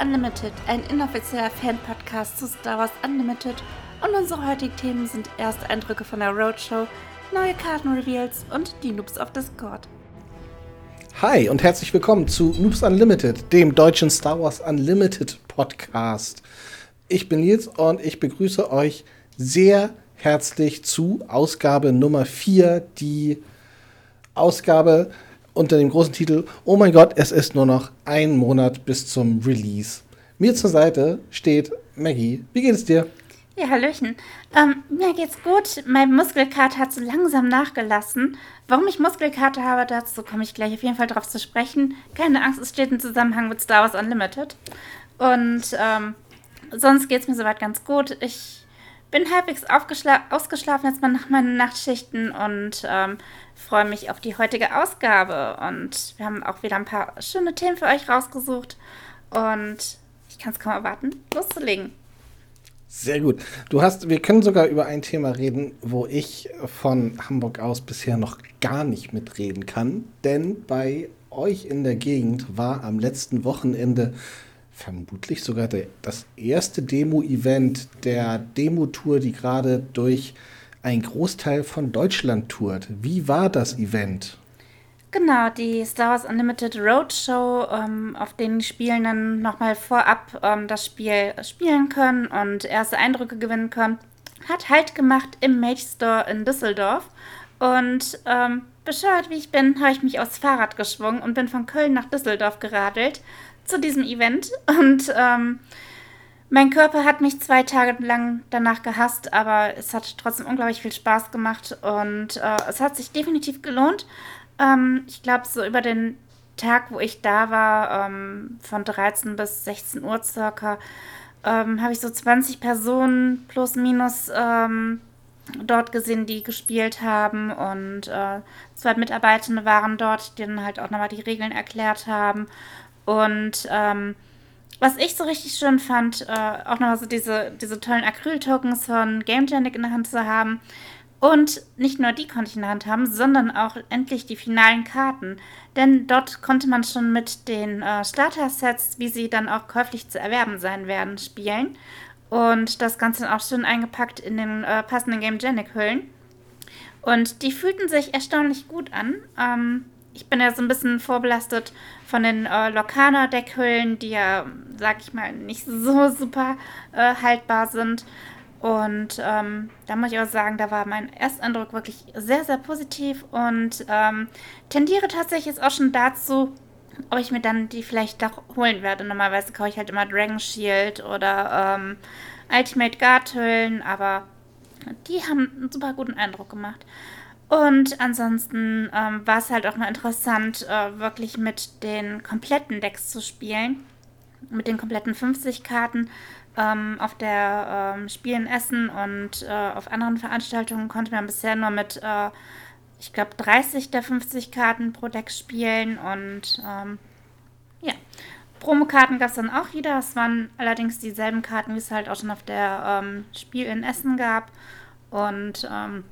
Unlimited, ein inoffizieller Fan-Podcast zu Star Wars Unlimited und unsere heutigen Themen sind erste Eindrücke von der Roadshow, neue Kartenreveals und die Noobs of Discord. Hi und herzlich willkommen zu Noobs Unlimited, dem deutschen Star Wars Unlimited Podcast. Ich bin Nils und ich begrüße euch sehr herzlich zu Ausgabe Nummer 4, die Ausgabe unter dem großen Titel Oh mein Gott, es ist nur noch ein Monat bis zum Release. Mir zur Seite steht Maggie. Wie geht es dir? Ja, Hallöchen. Ähm, mir geht's gut. Mein Muskelkater hat so langsam nachgelassen. Warum ich Muskelkater habe, dazu komme ich gleich auf jeden Fall drauf zu sprechen. Keine Angst, es steht im Zusammenhang mit Star Wars Unlimited. Und ähm, sonst geht's mir soweit ganz gut. Ich bin halbwegs ausgeschlafen jetzt mal nach meinen Nachtschichten und ähm, freue mich auf die heutige Ausgabe. Und wir haben auch wieder ein paar schöne Themen für euch rausgesucht. Und ich kann es kaum erwarten, loszulegen. Sehr gut. Du hast, wir können sogar über ein Thema reden, wo ich von Hamburg aus bisher noch gar nicht mitreden kann. Denn bei euch in der Gegend war am letzten Wochenende vermutlich sogar der, das erste Demo-Event der Demo-Tour, die gerade durch einen Großteil von Deutschland tourt. Wie war das Event? Genau, die Star Wars Unlimited Roadshow, ähm, auf denen die Spielenden nochmal vorab ähm, das Spiel spielen können und erste Eindrücke gewinnen können, hat Halt gemacht im Mage Store in Düsseldorf. Und ähm, bescheuert wie ich bin, habe ich mich aufs Fahrrad geschwungen und bin von Köln nach Düsseldorf geradelt zu diesem Event und ähm, mein Körper hat mich zwei Tage lang danach gehasst, aber es hat trotzdem unglaublich viel Spaß gemacht und äh, es hat sich definitiv gelohnt. Ähm, ich glaube, so über den Tag, wo ich da war, ähm, von 13 bis 16 Uhr circa, ähm, habe ich so 20 Personen plus minus ähm, dort gesehen, die gespielt haben und äh, zwei Mitarbeitende waren dort, die dann halt auch nochmal die Regeln erklärt haben. Und ähm, was ich so richtig schön fand, äh, auch noch so diese, diese tollen Acryl-Tokens von GameGenic in der Hand zu haben. Und nicht nur die konnte ich in der Hand haben, sondern auch endlich die finalen Karten. Denn dort konnte man schon mit den äh, Starter-Sets, wie sie dann auch käuflich zu erwerben sein werden, spielen. Und das Ganze dann auch schön eingepackt in den äh, passenden GameGenic-Hüllen. Und die fühlten sich erstaunlich gut an. Ähm, ich bin ja so ein bisschen vorbelastet von den äh, Lokana-Deckhüllen, die ja, sag ich mal, nicht so super äh, haltbar sind. Und ähm, da muss ich auch sagen, da war mein Ersteindruck wirklich sehr, sehr positiv und ähm, tendiere tatsächlich jetzt auch schon dazu, ob ich mir dann die vielleicht doch holen werde. Normalerweise kaufe ich halt immer Dragon Shield oder ähm, Ultimate Guard Hüllen, aber die haben einen super guten Eindruck gemacht. Und ansonsten ähm, war es halt auch mal interessant, äh, wirklich mit den kompletten Decks zu spielen. Mit den kompletten 50 Karten. Ähm, auf der ähm, Spielen Essen und äh, auf anderen Veranstaltungen konnte man bisher nur mit, äh, ich glaube, 30 der 50 Karten pro Deck spielen. Und ähm, ja, Promokarten gab es dann auch wieder. Es waren allerdings dieselben Karten, wie es halt auch schon auf der ähm, Spiel in Essen gab. Und ähm,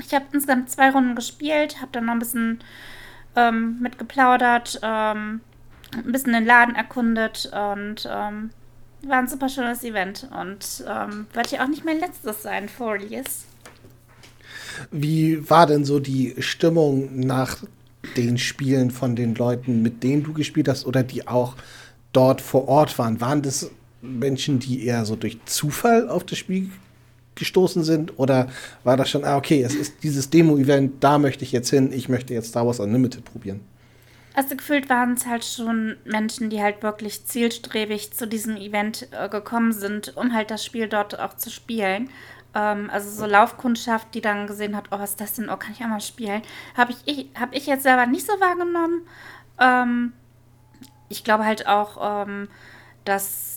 ich habe insgesamt zwei Runden gespielt, habe dann noch ein bisschen ähm, mitgeplaudert, ähm, ein bisschen den Laden erkundet und ähm, war ein super schönes Event und ähm, wird ja auch nicht mein letztes sein Release. Wie war denn so die Stimmung nach den Spielen von den Leuten, mit denen du gespielt hast oder die auch dort vor Ort waren? Waren das Menschen, die eher so durch Zufall auf das Spiel gestoßen sind? Oder war das schon, ah, okay, es ist dieses Demo-Event, da möchte ich jetzt hin, ich möchte jetzt Star Wars Unlimited probieren? Also gefühlt waren es halt schon Menschen, die halt wirklich zielstrebig zu diesem Event äh, gekommen sind, um halt das Spiel dort auch zu spielen. Ähm, also so Laufkundschaft, die dann gesehen hat, oh, was ist das denn? Oh, kann ich auch mal spielen? Habe ich, ich, hab ich jetzt selber nicht so wahrgenommen. Ähm, ich glaube halt auch, ähm, dass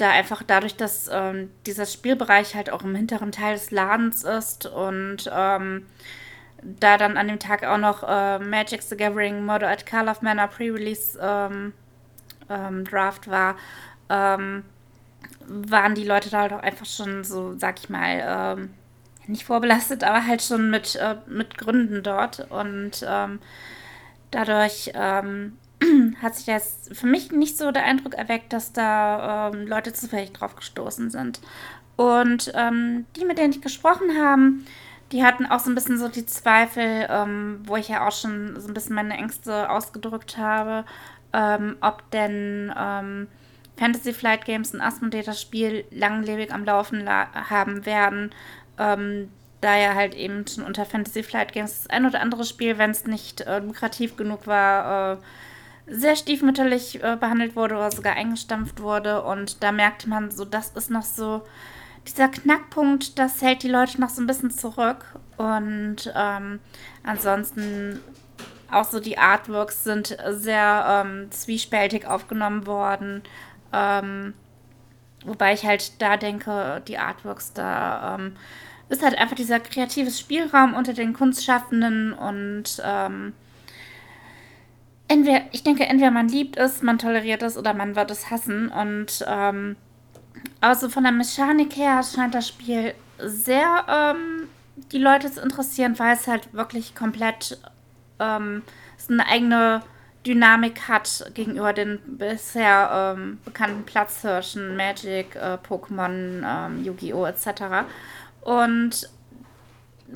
da einfach dadurch, dass ähm, dieser Spielbereich halt auch im hinteren Teil des Ladens ist und ähm, da dann an dem Tag auch noch äh, Magic the Gathering Murder at Call of Manor Pre-Release ähm, ähm, Draft war, ähm, waren die Leute da halt auch einfach schon so, sag ich mal, ähm, nicht vorbelastet, aber halt schon mit, äh, mit Gründen dort und dadurch hat sich jetzt für mich nicht so der Eindruck erweckt, dass da ähm, Leute zufällig drauf gestoßen sind. Und ähm, die, mit denen ich gesprochen habe, die hatten auch so ein bisschen so die Zweifel, ähm, wo ich ja auch schon so ein bisschen meine Ängste ausgedrückt habe, ähm, ob denn ähm, Fantasy Flight Games ein Asmodee das Spiel langlebig am Laufen haben werden. Ähm, da ja halt eben schon unter Fantasy Flight Games das ein oder andere Spiel, wenn es nicht äh, lukrativ genug war, äh, sehr stiefmütterlich äh, behandelt wurde oder sogar eingestampft wurde. Und da merkte man so, das ist noch so dieser Knackpunkt, das hält die Leute noch so ein bisschen zurück. Und ähm, ansonsten auch so die Artworks sind sehr ähm, zwiespältig aufgenommen worden. Ähm, wobei ich halt da denke, die Artworks da ähm, ist halt einfach dieser kreative Spielraum unter den Kunstschaffenden und ähm, entweder, ich denke, entweder man liebt es, man toleriert es oder man wird es hassen. Und ähm, also von der Mechanik her scheint das Spiel sehr ähm, die Leute zu interessieren, weil es halt wirklich komplett ähm, eine eigene Dynamik hat gegenüber den bisher ähm, bekannten Platzhirschen, Magic, äh, Pokémon, ähm, Yu-Gi-Oh! etc. Und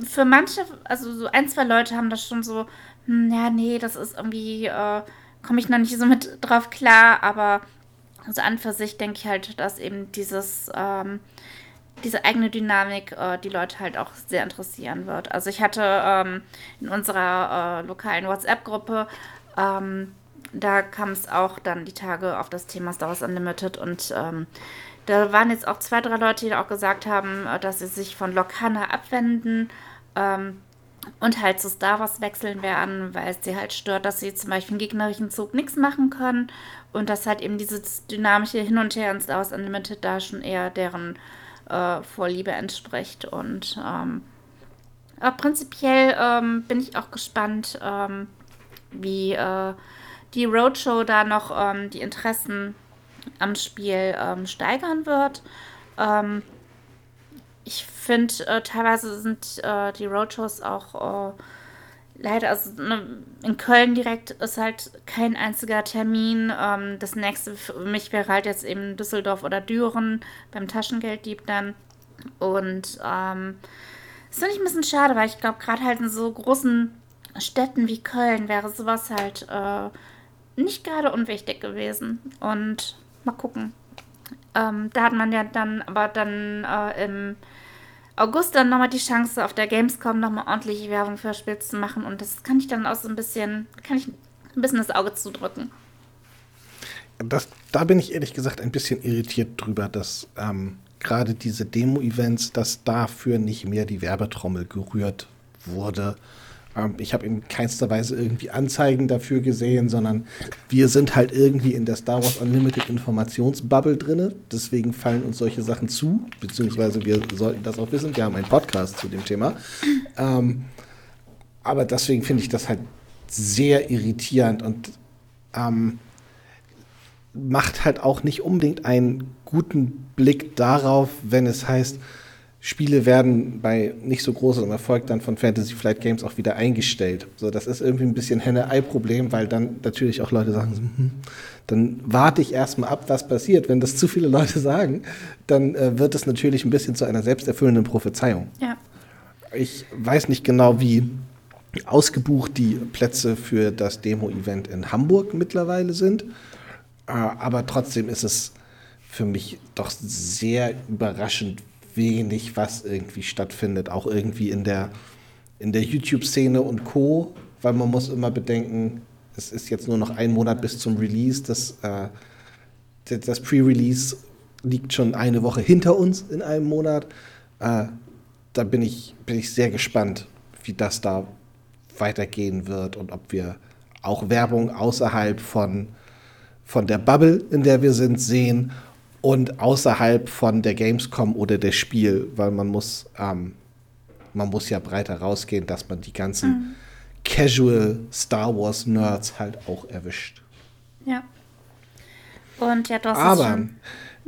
für manche, also so ein, zwei Leute haben das schon so, ja, nee, das ist irgendwie, äh, komme ich noch nicht so mit drauf klar, aber also an für sich denke ich halt, dass eben dieses, ähm, diese eigene Dynamik äh, die Leute halt auch sehr interessieren wird. Also ich hatte ähm, in unserer äh, lokalen WhatsApp-Gruppe, ähm, da kam es auch dann die Tage auf das Thema Star Wars Unlimited und ähm, da waren jetzt auch zwei, drei Leute, die auch gesagt haben, äh, dass sie sich von Lokana abwenden ähm, und halt zu Star Wars wechseln werden, weil es sie halt stört, dass sie zum Beispiel im gegnerischen Zug nichts machen können und dass halt eben dieses dynamische Hin und Her in Star Wars Unlimited da schon eher deren äh, Vorliebe entspricht. Und ähm, prinzipiell ähm, bin ich auch gespannt, ähm, wie äh, die Roadshow da noch ähm, die Interessen am Spiel ähm, steigern wird. Ähm, finde, äh, teilweise sind äh, die Roadshows auch äh, leider, also ne, in Köln direkt ist halt kein einziger Termin. Ähm, das nächste für mich wäre halt jetzt eben Düsseldorf oder Düren beim Taschengelddieb dann. Und ähm, das finde ich ein bisschen schade, weil ich glaube, gerade halt in so großen Städten wie Köln wäre sowas halt äh, nicht gerade unwichtig gewesen. Und Mal gucken. Ähm, da hat man ja dann aber dann äh, im August dann nochmal die Chance, auf der Gamescom nochmal ordentliche Werbung für Spiel zu machen. Und das kann ich dann auch so ein bisschen, kann ich ein bisschen das Auge zudrücken. Das, da bin ich ehrlich gesagt ein bisschen irritiert drüber, dass ähm, gerade diese Demo-Events, dass dafür nicht mehr die Werbetrommel gerührt wurde. Ähm, ich habe in keinster Weise irgendwie Anzeigen dafür gesehen, sondern wir sind halt irgendwie in der Star Wars Unlimited Informationsbubble drin. Deswegen fallen uns solche Sachen zu, beziehungsweise wir sollten das auch wissen. Wir haben einen Podcast zu dem Thema. Ähm, aber deswegen finde ich das halt sehr irritierend und ähm, macht halt auch nicht unbedingt einen guten Blick darauf, wenn es heißt, Spiele werden bei nicht so großem Erfolg dann von Fantasy Flight Games auch wieder eingestellt. So, das ist irgendwie ein bisschen Henne-Ei-Problem, weil dann natürlich auch Leute sagen, hm, dann warte ich erstmal ab, was passiert. Wenn das zu viele Leute sagen, dann äh, wird es natürlich ein bisschen zu einer selbsterfüllenden Prophezeiung. Ja. Ich weiß nicht genau, wie ausgebucht die Plätze für das Demo-Event in Hamburg mittlerweile sind, äh, aber trotzdem ist es für mich doch sehr überraschend, wenig, was irgendwie stattfindet, auch irgendwie in der, in der YouTube-Szene und Co., weil man muss immer bedenken, es ist jetzt nur noch ein Monat bis zum Release, das, äh, das Pre-Release liegt schon eine Woche hinter uns in einem Monat. Äh, da bin ich, bin ich sehr gespannt, wie das da weitergehen wird und ob wir auch Werbung außerhalb von, von der Bubble, in der wir sind, sehen und außerhalb von der Gamescom oder der Spiel, weil man muss, ähm, man muss ja breiter rausgehen, dass man die ganzen mhm. Casual Star Wars Nerds halt auch erwischt. Ja. Und ja, du hast Aber schon.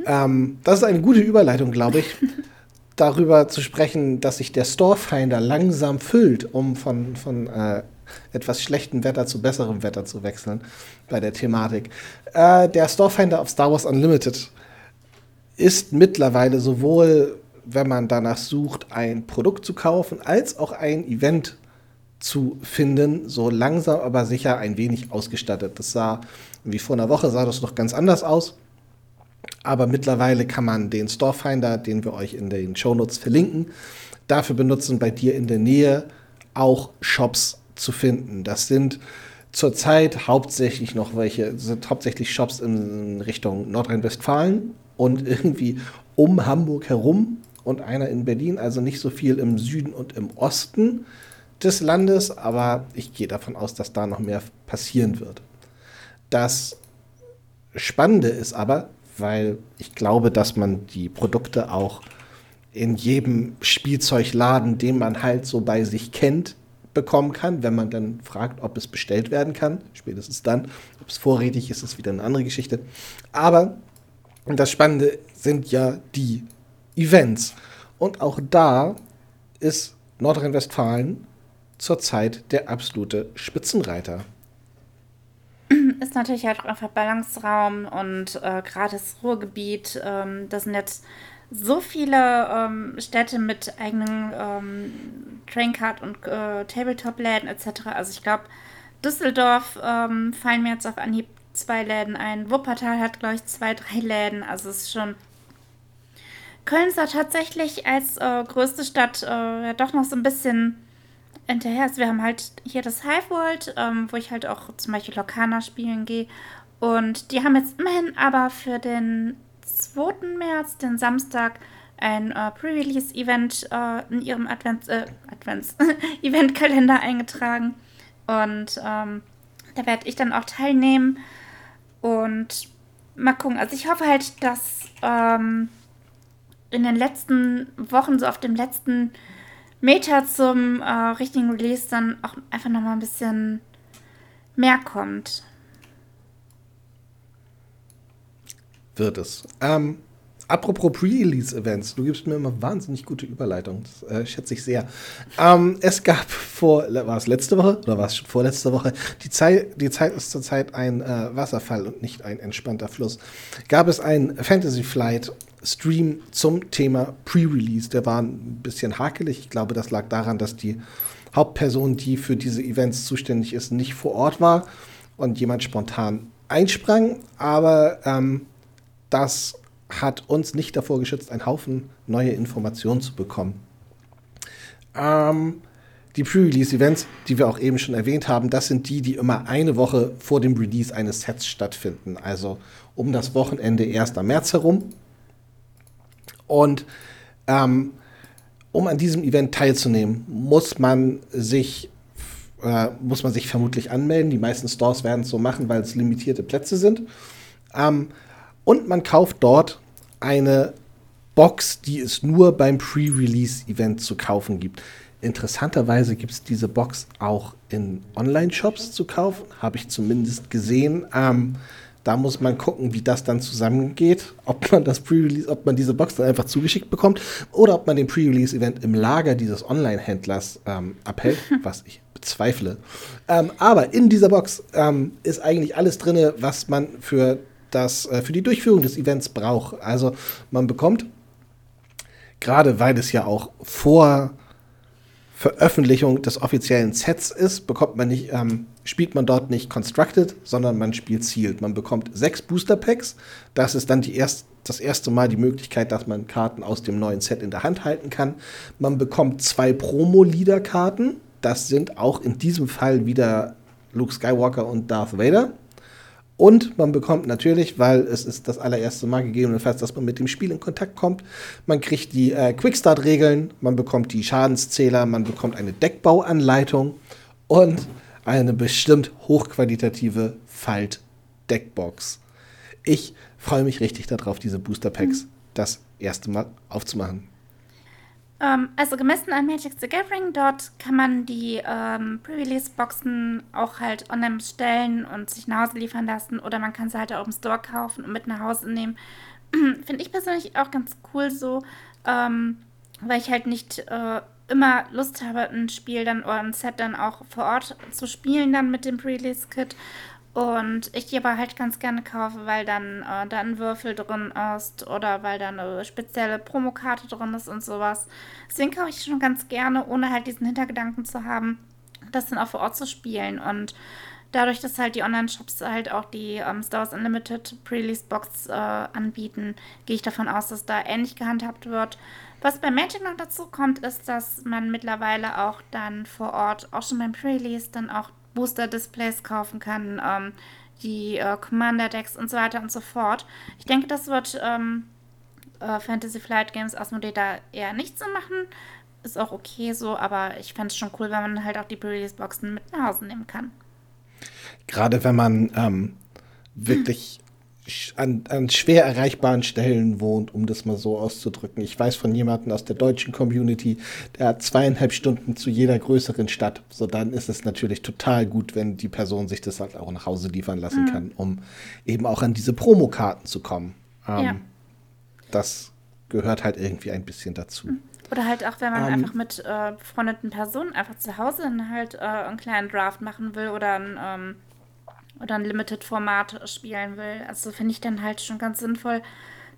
Ähm, das ist eine gute Überleitung, glaube ich, darüber zu sprechen, dass sich der Storefinder langsam füllt, um von, von äh, etwas schlechtem Wetter zu besserem Wetter zu wechseln bei der Thematik. Äh, der Storefinder auf Star Wars Unlimited ist mittlerweile sowohl, wenn man danach sucht, ein Produkt zu kaufen, als auch ein Event zu finden, so langsam aber sicher ein wenig ausgestattet. Das sah, wie vor einer Woche sah das noch ganz anders aus. Aber mittlerweile kann man den Storefinder, den wir euch in den Shownotes verlinken, dafür benutzen, bei dir in der Nähe auch Shops zu finden. Das sind zurzeit hauptsächlich noch welche, sind hauptsächlich Shops in Richtung Nordrhein-Westfalen und irgendwie um Hamburg herum und einer in Berlin, also nicht so viel im Süden und im Osten des Landes, aber ich gehe davon aus, dass da noch mehr passieren wird. Das Spannende ist aber, weil ich glaube, dass man die Produkte auch in jedem Spielzeugladen, den man halt so bei sich kennt, bekommen kann, wenn man dann fragt, ob es bestellt werden kann. Spätestens dann, ob es vorrätig ist, ist wieder eine andere Geschichte. Aber das Spannende sind ja die Events. Und auch da ist Nordrhein-Westfalen zurzeit der absolute Spitzenreiter. Ist natürlich halt auch einfach Balanceraum und äh, gerade das Ruhrgebiet, ähm, das sind jetzt so viele ähm, Städte mit eigenen ähm, Traincard und äh, Tabletop-Läden etc. Also ich glaube, Düsseldorf ähm, fallen mir jetzt auf Anhieb zwei Läden ein. Wuppertal hat, glaube ich, zwei, drei Läden. Also es ist schon. Köln ist da tatsächlich als äh, größte Stadt äh, ja doch noch so ein bisschen hinterher ist. Wir haben halt hier das Hive World, ähm, wo ich halt auch zum Beispiel Lokana spielen gehe. Und die haben jetzt immerhin aber für den 2. März, den Samstag, ein äh, Pre-Release-Event äh, in ihrem Advents, äh, Advents eingetragen. Und ähm, da werde ich dann auch teilnehmen. Und mal gucken. Also ich hoffe halt, dass ähm, in den letzten Wochen, so auf dem letzten Meter zum äh, richtigen Release, dann auch einfach nochmal ein bisschen mehr kommt. wird es. Ähm, apropos Pre-Release-Events, du gibst mir immer wahnsinnig gute Überleitungen. Das äh, schätze ich sehr. Ähm, es gab vor, war es letzte Woche oder war es schon vorletzte Woche? Die Zeit, die Zeit ist zurzeit ein äh, Wasserfall und nicht ein entspannter Fluss. Gab es einen Fantasy Flight Stream zum Thema Pre-Release. Der war ein bisschen hakelig. Ich glaube, das lag daran, dass die Hauptperson, die für diese Events zuständig ist, nicht vor Ort war und jemand spontan einsprang. Aber ähm, das hat uns nicht davor geschützt, einen Haufen neue Informationen zu bekommen. Ähm, die Pre-Release-Events, die wir auch eben schon erwähnt haben, das sind die, die immer eine Woche vor dem Release eines Sets stattfinden. Also um das Wochenende 1. März herum. Und ähm, um an diesem Event teilzunehmen, muss man sich äh, muss man sich vermutlich anmelden. Die meisten Stores werden es so machen, weil es limitierte Plätze sind. Ähm, und man kauft dort eine Box, die es nur beim Pre-Release-Event zu kaufen gibt. Interessanterweise gibt es diese Box auch in Online-Shops zu kaufen, habe ich zumindest gesehen. Ähm, da muss man gucken, wie das dann zusammengeht, ob man das Pre-Release, ob man diese Box dann einfach zugeschickt bekommt oder ob man den Pre-Release-Event im Lager dieses Online-Händlers ähm, abhält, was ich bezweifle. Ähm, aber in dieser Box ähm, ist eigentlich alles drin, was man für das äh, für die Durchführung des Events braucht. Also man bekommt, gerade weil es ja auch vor Veröffentlichung des offiziellen Sets ist, bekommt man nicht, ähm, spielt man dort nicht Constructed, sondern man spielt Sealed. Man bekommt sechs Booster Packs. Das ist dann die erst, das erste Mal die Möglichkeit, dass man Karten aus dem neuen Set in der Hand halten kann. Man bekommt zwei Promo-Leader-Karten. Das sind auch in diesem Fall wieder Luke Skywalker und Darth Vader. Und man bekommt natürlich, weil es ist das allererste Mal gegebenenfalls, dass man mit dem Spiel in Kontakt kommt, man kriegt die äh, Quickstart-Regeln, man bekommt die Schadenszähler, man bekommt eine Deckbauanleitung und eine bestimmt hochqualitative Falt-Deckbox. Ich freue mich richtig darauf, diese Booster Packs mhm. das erste Mal aufzumachen. Ähm, also gemessen an Magic the Gathering, dort kann man die ähm, Pre-Release-Boxen auch halt online bestellen und sich nach Hause liefern lassen oder man kann sie halt auch im Store kaufen und mit nach Hause nehmen. Finde ich persönlich auch ganz cool so, ähm, weil ich halt nicht äh, immer Lust habe, ein Spiel dann oder ein Set dann auch vor Ort zu spielen, dann mit dem Pre-Release-Kit. Und ich die aber halt ganz gerne kaufe, weil dann äh, da ein Würfel drin ist oder weil da eine spezielle Promokarte drin ist und sowas. Deswegen kaufe ich schon ganz gerne, ohne halt diesen Hintergedanken zu haben, das dann auch vor Ort zu spielen. Und dadurch, dass halt die Online-Shops halt auch die ähm, Star Wars Unlimited Pre-Release-Box äh, anbieten, gehe ich davon aus, dass da ähnlich gehandhabt wird. Was bei Magic noch dazu kommt, ist, dass man mittlerweile auch dann vor Ort, auch schon beim Pre-Release, dann auch Booster-Displays kaufen kann, ähm, die äh, Commander-Decks und so weiter und so fort. Ich denke, das wird ähm, äh, Fantasy Flight Games Asmodee da eher nicht so machen. Ist auch okay so, aber ich fände es schon cool, wenn man halt auch die Pre-Release-Boxen mit nach Hause nehmen kann. Gerade wenn man ähm, wirklich an, an schwer erreichbaren Stellen wohnt, um das mal so auszudrücken. Ich weiß von jemandem aus der deutschen Community, der hat zweieinhalb Stunden zu jeder größeren Stadt. So dann ist es natürlich total gut, wenn die Person sich das halt auch nach Hause liefern lassen mhm. kann, um eben auch an diese Promokarten zu kommen. Ähm, ja. Das gehört halt irgendwie ein bisschen dazu. Mhm. Oder halt auch, wenn man um, ähm. einfach mit äh, befreundeten Personen einfach zu Hause dann halt äh, einen kleinen Draft machen will oder ein ähm, oder ein Limited-Format spielen will. Also finde ich dann halt schon ganz sinnvoll,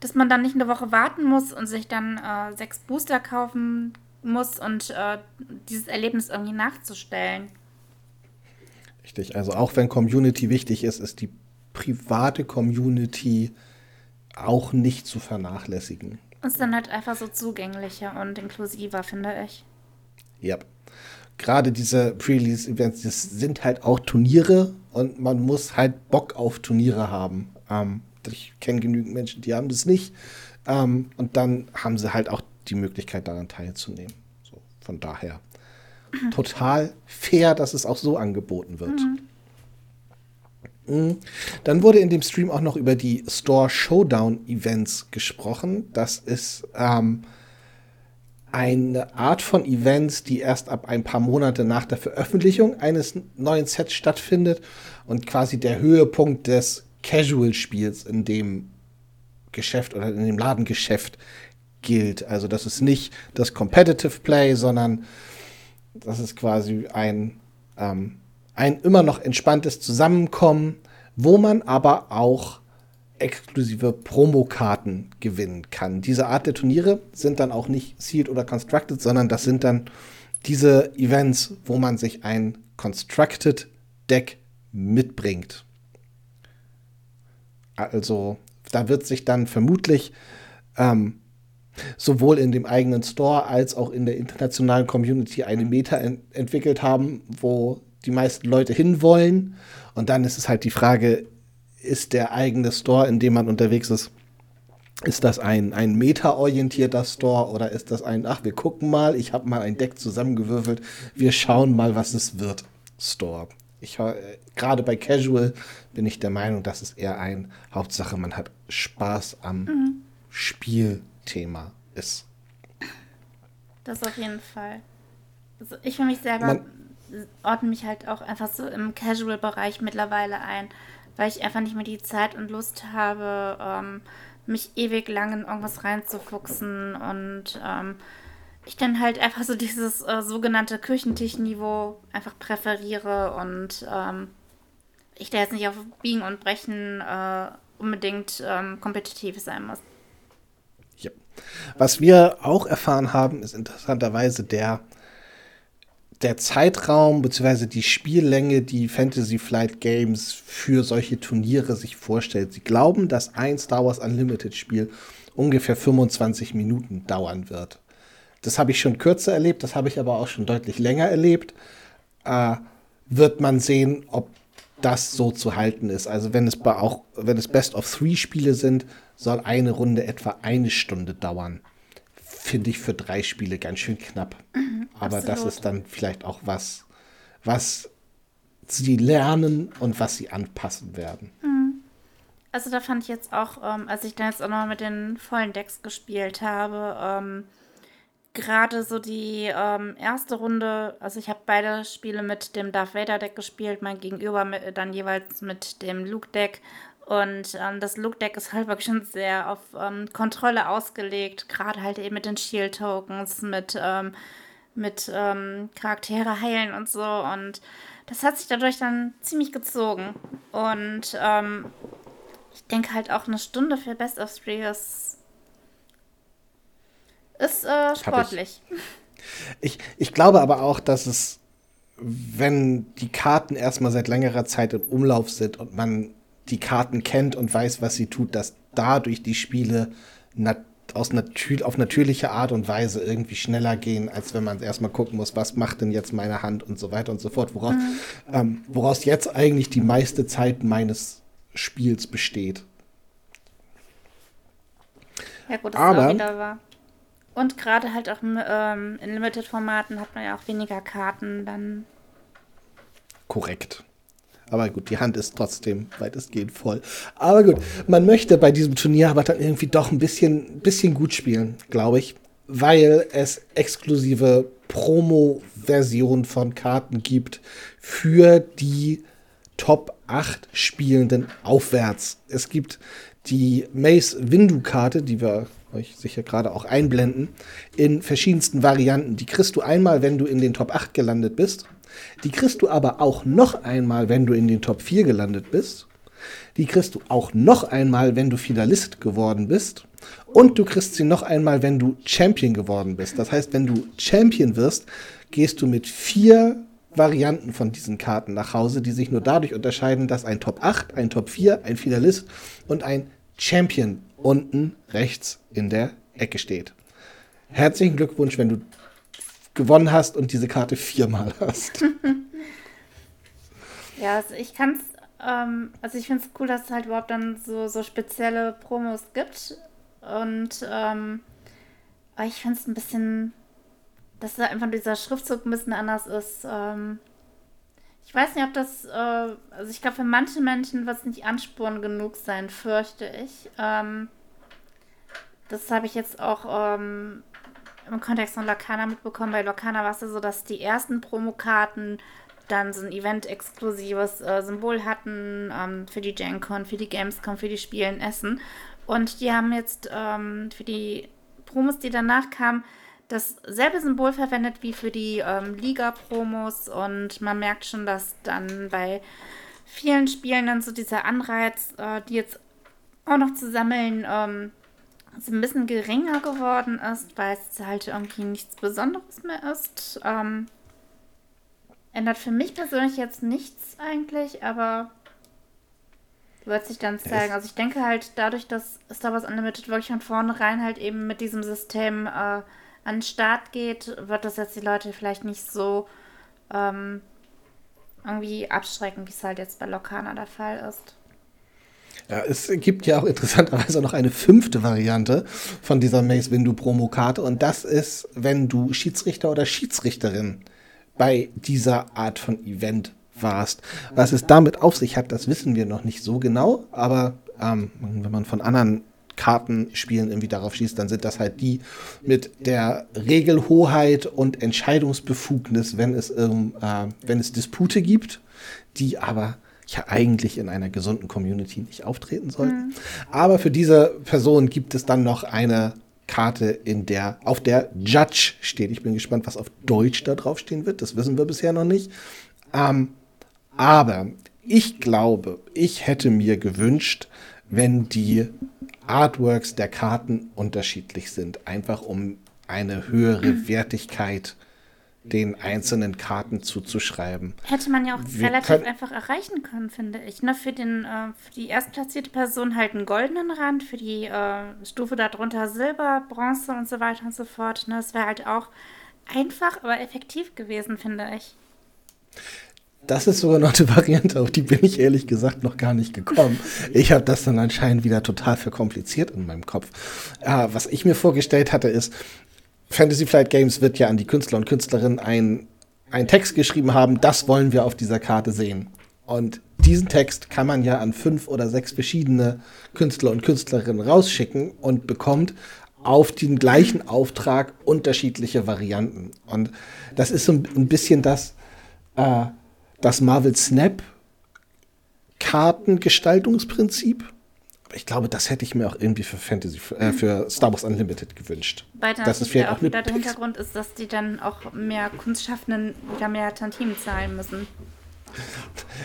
dass man dann nicht eine Woche warten muss und sich dann äh, sechs Booster kaufen muss und äh, dieses Erlebnis irgendwie nachzustellen. Richtig, also auch wenn Community wichtig ist, ist die private Community auch nicht zu vernachlässigen. Und ist dann halt einfach so zugänglicher und inklusiver, finde ich. Ja. Gerade diese Pre-Release-Events, das sind halt auch Turniere und man muss halt Bock auf Turniere haben. Ähm, ich kenne genügend Menschen, die haben das nicht. Ähm, und dann haben sie halt auch die Möglichkeit, daran teilzunehmen. So, von daher total fair, dass es auch so angeboten wird. Mhm. mhm. Dann wurde in dem Stream auch noch über die Store Showdown Events gesprochen. Das ist ähm, eine Art von Events, die erst ab ein paar Monate nach der Veröffentlichung eines neuen Sets stattfindet und quasi der Höhepunkt des Casual-Spiels in dem Geschäft oder in dem Ladengeschäft gilt. Also das ist nicht das Competitive Play, sondern das ist quasi ein, ähm, ein immer noch entspanntes Zusammenkommen, wo man aber auch exklusive Promokarten gewinnen kann. Diese Art der Turniere sind dann auch nicht sealed oder constructed, sondern das sind dann diese Events, wo man sich ein constructed Deck mitbringt. Also da wird sich dann vermutlich ähm, sowohl in dem eigenen Store als auch in der internationalen Community eine Meta ent entwickelt haben, wo die meisten Leute hinwollen. Und dann ist es halt die Frage, ist der eigene Store, in dem man unterwegs ist, ist das ein, ein meta-orientierter Store oder ist das ein, ach, wir gucken mal, ich habe mal ein Deck zusammengewürfelt, wir schauen mal, was es wird, Store? Ich, äh, gerade bei Casual bin ich der Meinung, dass es eher ein Hauptsache, man hat Spaß am mhm. Spielthema ist. Das auf jeden Fall. Also ich für mich selber man, ordne mich halt auch einfach so im Casual-Bereich mittlerweile ein weil ich einfach nicht mehr die Zeit und Lust habe, ähm, mich ewig lang in irgendwas reinzufuchsen und ähm, ich dann halt einfach so dieses äh, sogenannte Küchentischniveau einfach präferiere und ähm, ich da jetzt nicht auf Biegen und Brechen äh, unbedingt ähm, kompetitiv sein muss. Ja. Was wir auch erfahren haben, ist interessanterweise der der Zeitraum bzw. die Spiellänge, die Fantasy Flight Games für solche Turniere sich vorstellt. Sie glauben, dass ein Star Wars Unlimited Spiel ungefähr 25 Minuten dauern wird. Das habe ich schon kürzer erlebt, das habe ich aber auch schon deutlich länger erlebt. Äh, wird man sehen, ob das so zu halten ist. Also wenn es auch, wenn es Best of Three Spiele sind, soll eine Runde etwa eine Stunde dauern finde ich für drei Spiele ganz schön knapp. Mhm, Aber absolut. das ist dann vielleicht auch was, was sie lernen und was sie anpassen werden. Mhm. Also da fand ich jetzt auch, ähm, als ich dann jetzt auch noch mit den vollen Decks gespielt habe, ähm, gerade so die ähm, erste Runde, also ich habe beide Spiele mit dem Darth Vader Deck gespielt, mein Gegenüber mit, dann jeweils mit dem Luke Deck und ähm, das Look-Deck ist halt wirklich schon sehr auf ähm, Kontrolle ausgelegt, gerade halt eben mit den Shield-Tokens, mit, ähm, mit ähm, Charaktere heilen und so. Und das hat sich dadurch dann ziemlich gezogen. Und ähm, ich denke halt auch eine Stunde für Best of Three ist, ist äh, sportlich. Ich. ich, ich glaube aber auch, dass es, wenn die Karten erstmal seit längerer Zeit im Umlauf sind und man die Karten kennt und weiß, was sie tut, dass dadurch die Spiele nat aus natür auf natürliche Art und Weise irgendwie schneller gehen, als wenn man erstmal gucken muss, was macht denn jetzt meine Hand und so weiter und so fort, woraus, mhm. ähm, woraus jetzt eigentlich die meiste Zeit meines Spiels besteht. Ja gut, das Aber, ist auch wieder wahr. Und gerade halt auch ähm, in Limited-Formaten hat man ja auch weniger Karten dann. Korrekt. Aber gut, die Hand ist trotzdem weitestgehend voll. Aber gut, man möchte bei diesem Turnier aber dann irgendwie doch ein bisschen, bisschen gut spielen, glaube ich, weil es exklusive Promo-Versionen von Karten gibt für die Top 8 Spielenden aufwärts. Es gibt die Mace Windu-Karte, die wir euch sicher gerade auch einblenden, in verschiedensten Varianten. Die kriegst du einmal, wenn du in den Top 8 gelandet bist. Die kriegst du aber auch noch einmal, wenn du in den Top 4 gelandet bist. Die kriegst du auch noch einmal, wenn du Finalist geworden bist. Und du kriegst sie noch einmal, wenn du Champion geworden bist. Das heißt, wenn du Champion wirst, gehst du mit vier Varianten von diesen Karten nach Hause, die sich nur dadurch unterscheiden, dass ein Top 8, ein Top 4, ein Finalist und ein Champion unten rechts in der Ecke steht. Herzlichen Glückwunsch, wenn du gewonnen hast und diese Karte viermal hast. ja, also ich kann es, ähm, also ich finde es cool, dass es halt überhaupt dann so, so spezielle Promos gibt. Und ähm, ich finde es ein bisschen, dass da einfach dieser Schriftzug ein bisschen anders ist. Ähm, ich weiß nicht, ob das, äh, also ich glaube, für manche Menschen wird es nicht ansporn genug sein, fürchte ich. Ähm, das habe ich jetzt auch ähm, im Kontext von Locana mitbekommen. Bei Locana war es ja so, dass die ersten Promokarten dann so ein Event-exklusives äh, Symbol hatten ähm, für die GenCon, für die Gamescom, für die Spielen Essen. Und die haben jetzt ähm, für die Promos, die danach kamen, dasselbe Symbol verwendet wie für die ähm, Liga-Promos. Und man merkt schon, dass dann bei vielen Spielen dann so dieser Anreiz, äh, die jetzt auch noch zu sammeln, ähm, so ein bisschen geringer geworden ist, weil es halt irgendwie nichts Besonderes mehr ist. Ähm, ändert für mich persönlich jetzt nichts eigentlich, aber wird sich dann zeigen. Also ich denke halt dadurch, dass Star Wars Unlimited wirklich von vornherein halt eben mit diesem System äh, an den Start geht, wird das jetzt die Leute vielleicht nicht so ähm, irgendwie abschrecken, wie es halt jetzt bei Lokana der Fall ist. Ja, es gibt ja auch interessanterweise noch eine fünfte Variante von dieser Mace Windu Promokarte und das ist, wenn du Schiedsrichter oder Schiedsrichterin bei dieser Art von Event warst. Was es damit auf sich hat, das wissen wir noch nicht so genau, aber ähm, wenn man von anderen Kartenspielen irgendwie darauf schießt, dann sind das halt die mit der Regelhoheit und Entscheidungsbefugnis, wenn es, ähm, äh, wenn es Dispute gibt, die aber ja eigentlich in einer gesunden Community nicht auftreten sollten. Mhm. Aber für diese Person gibt es dann noch eine Karte, in der auf der Judge steht. Ich bin gespannt, was auf Deutsch da drauf stehen wird. Das wissen wir bisher noch nicht. Ähm, aber ich glaube, ich hätte mir gewünscht, wenn die Artworks der Karten unterschiedlich sind, einfach um eine höhere Wertigkeit äh, den einzelnen Karten zuzuschreiben. Hätte man ja auch Wir relativ einfach erreichen können, finde ich. Ne? Für, den, äh, für die erstplatzierte Person halt einen goldenen Rand, für die äh, Stufe darunter Silber, Bronze und so weiter und so fort. Ne? Das wäre halt auch einfach, aber effektiv gewesen, finde ich. Das ist sogar noch eine Variante, auf die bin ich ehrlich gesagt noch gar nicht gekommen. Ich habe das dann anscheinend wieder total verkompliziert in meinem Kopf. Äh, was ich mir vorgestellt hatte, ist, Fantasy Flight Games wird ja an die Künstler und Künstlerinnen ein, einen Text geschrieben haben, das wollen wir auf dieser Karte sehen. Und diesen Text kann man ja an fünf oder sechs verschiedene Künstler und Künstlerinnen rausschicken und bekommt auf den gleichen Auftrag unterschiedliche Varianten. Und das ist so ein bisschen das, äh, das Marvel Snap Kartengestaltungsprinzip ich glaube, das hätte ich mir auch irgendwie für Fantasy, äh, für Star Wars Unlimited gewünscht. Weiter das ist auch wieder der Hintergrund ist, dass die dann auch mehr Kunstschaffenden wieder mehr Tantiemen zahlen müssen.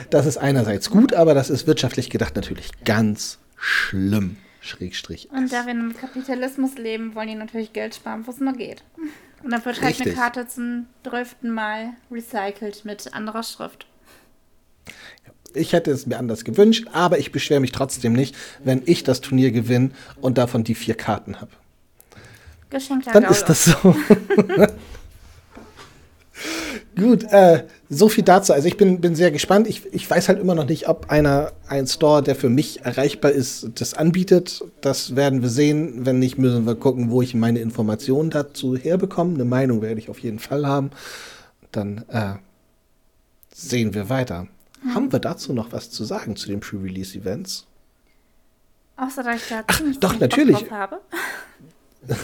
Das ist einerseits gut, aber das ist wirtschaftlich gedacht natürlich ganz schlimm. Schrägstrich. Und da wir im Kapitalismus leben, wollen die natürlich Geld sparen, wo es nur geht. Und dann wird halt Richtig. eine Karte zum drölften Mal recycelt mit anderer Schrift. Ich hätte es mir anders gewünscht, aber ich beschwere mich trotzdem nicht, wenn ich das Turnier gewinne und davon die vier Karten habe. Geschenkter Dann ist das so. Gut, äh, so viel dazu. Also ich bin, bin sehr gespannt. Ich, ich weiß halt immer noch nicht, ob einer ein Store, der für mich erreichbar ist, das anbietet. Das werden wir sehen. Wenn nicht, müssen wir gucken, wo ich meine Informationen dazu herbekomme. Eine Meinung werde ich auf jeden Fall haben. Dann äh, sehen wir weiter. Hm. Haben wir dazu noch was zu sagen zu den Pre-Release-Events? Außer dass ich da Ach, doch, natürlich. habe.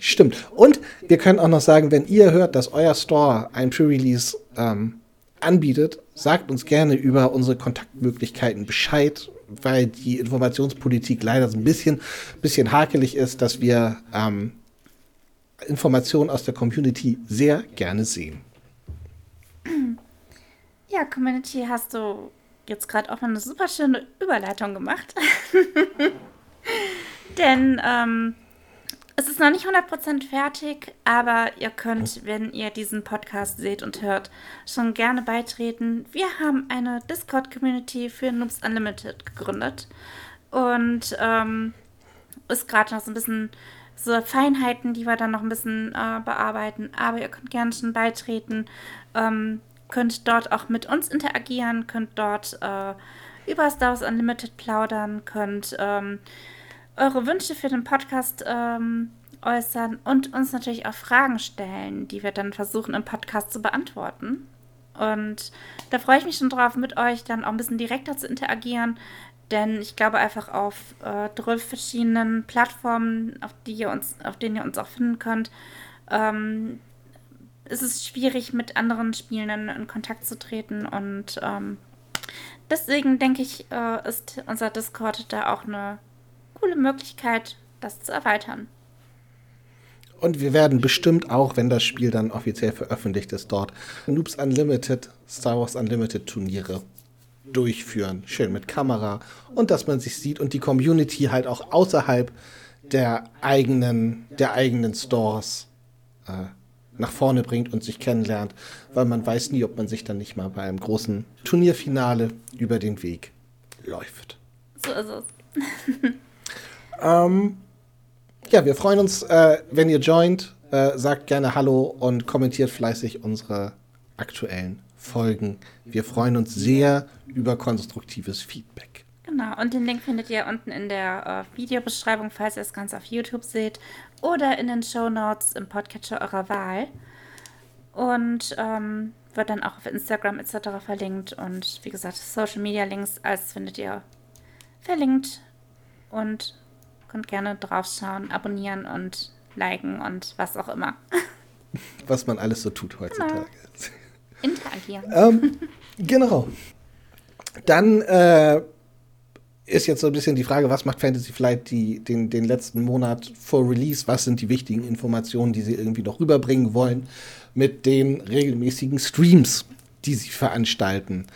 Stimmt. Und wir können auch noch sagen, wenn ihr hört, dass euer Store ein Pre-Release ähm, anbietet, sagt uns gerne über unsere Kontaktmöglichkeiten Bescheid, weil die Informationspolitik leider so ein bisschen, bisschen hakelig ist, dass wir ähm, Informationen aus der Community sehr gerne sehen. Community hast du jetzt gerade auch mal eine super schöne Überleitung gemacht. Denn ähm, es ist noch nicht 100% fertig, aber ihr könnt, wenn ihr diesen Podcast seht und hört, schon gerne beitreten. Wir haben eine Discord-Community für Noobs Unlimited gegründet und ähm, ist gerade noch so ein bisschen so Feinheiten, die wir dann noch ein bisschen äh, bearbeiten. Aber ihr könnt gerne schon beitreten, ähm, könnt dort auch mit uns interagieren, könnt dort äh, über Star Wars Unlimited plaudern, könnt ähm, eure Wünsche für den Podcast ähm, äußern und uns natürlich auch Fragen stellen, die wir dann versuchen im Podcast zu beantworten. Und da freue ich mich schon drauf, mit euch dann auch ein bisschen direkter zu interagieren, denn ich glaube einfach auf äh, 12 verschiedenen Plattformen, auf, die ihr uns, auf denen ihr uns auch finden könnt, ähm, ist es schwierig, mit anderen Spielenden in Kontakt zu treten. Und ähm, deswegen denke ich, äh, ist unser Discord da auch eine coole Möglichkeit, das zu erweitern. Und wir werden bestimmt auch, wenn das Spiel dann offiziell veröffentlicht ist, dort Noobs Unlimited, Star Wars Unlimited Turniere durchführen. Schön mit Kamera und dass man sich sieht und die Community halt auch außerhalb der eigenen, der eigenen Stores äh, nach vorne bringt und sich kennenlernt, weil man weiß nie, ob man sich dann nicht mal bei einem großen Turnierfinale über den Weg läuft. So ist es. ähm, ja, wir freuen uns, äh, wenn ihr joint. Äh, sagt gerne Hallo und kommentiert fleißig unsere aktuellen Folgen. Wir freuen uns sehr über konstruktives Feedback. Genau, und den Link findet ihr unten in der äh, Videobeschreibung, falls ihr das Ganze auf YouTube seht, oder in den Show Notes im Podcatcher eurer Wahl. Und ähm, wird dann auch auf Instagram etc. verlinkt. Und wie gesagt, Social Media Links, alles findet ihr verlinkt. Und Könnt gerne draufschauen, abonnieren und liken und was auch immer. Was man alles so tut heutzutage. Genau. Interagieren. ähm, genau. Dann äh, ist jetzt so ein bisschen die Frage, was macht Fantasy Flight die, den, den letzten Monat vor Release? Was sind die wichtigen Informationen, die sie irgendwie noch rüberbringen wollen mit den regelmäßigen Streams, die sie veranstalten?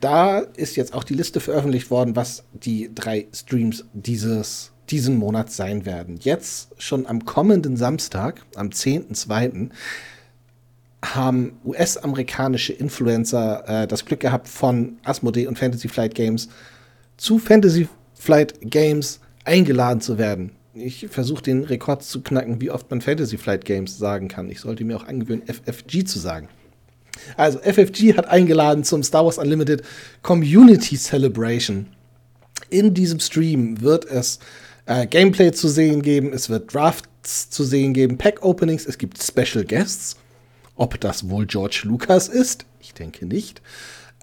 Da ist jetzt auch die Liste veröffentlicht worden, was die drei Streams dieses diesen Monat sein werden. Jetzt schon am kommenden Samstag, am 10.2., haben US-amerikanische Influencer äh, das Glück gehabt, von Asmodee und Fantasy Flight Games zu Fantasy Flight Games eingeladen zu werden. Ich versuche den Rekord zu knacken, wie oft man Fantasy Flight Games sagen kann. Ich sollte mir auch angewöhnen, FFG zu sagen. Also, FFG hat eingeladen zum Star Wars Unlimited Community Celebration. In diesem Stream wird es äh, Gameplay zu sehen geben, es wird Drafts zu sehen geben, Pack-Openings, es gibt Special Guests. Ob das wohl George Lucas ist? Ich denke nicht.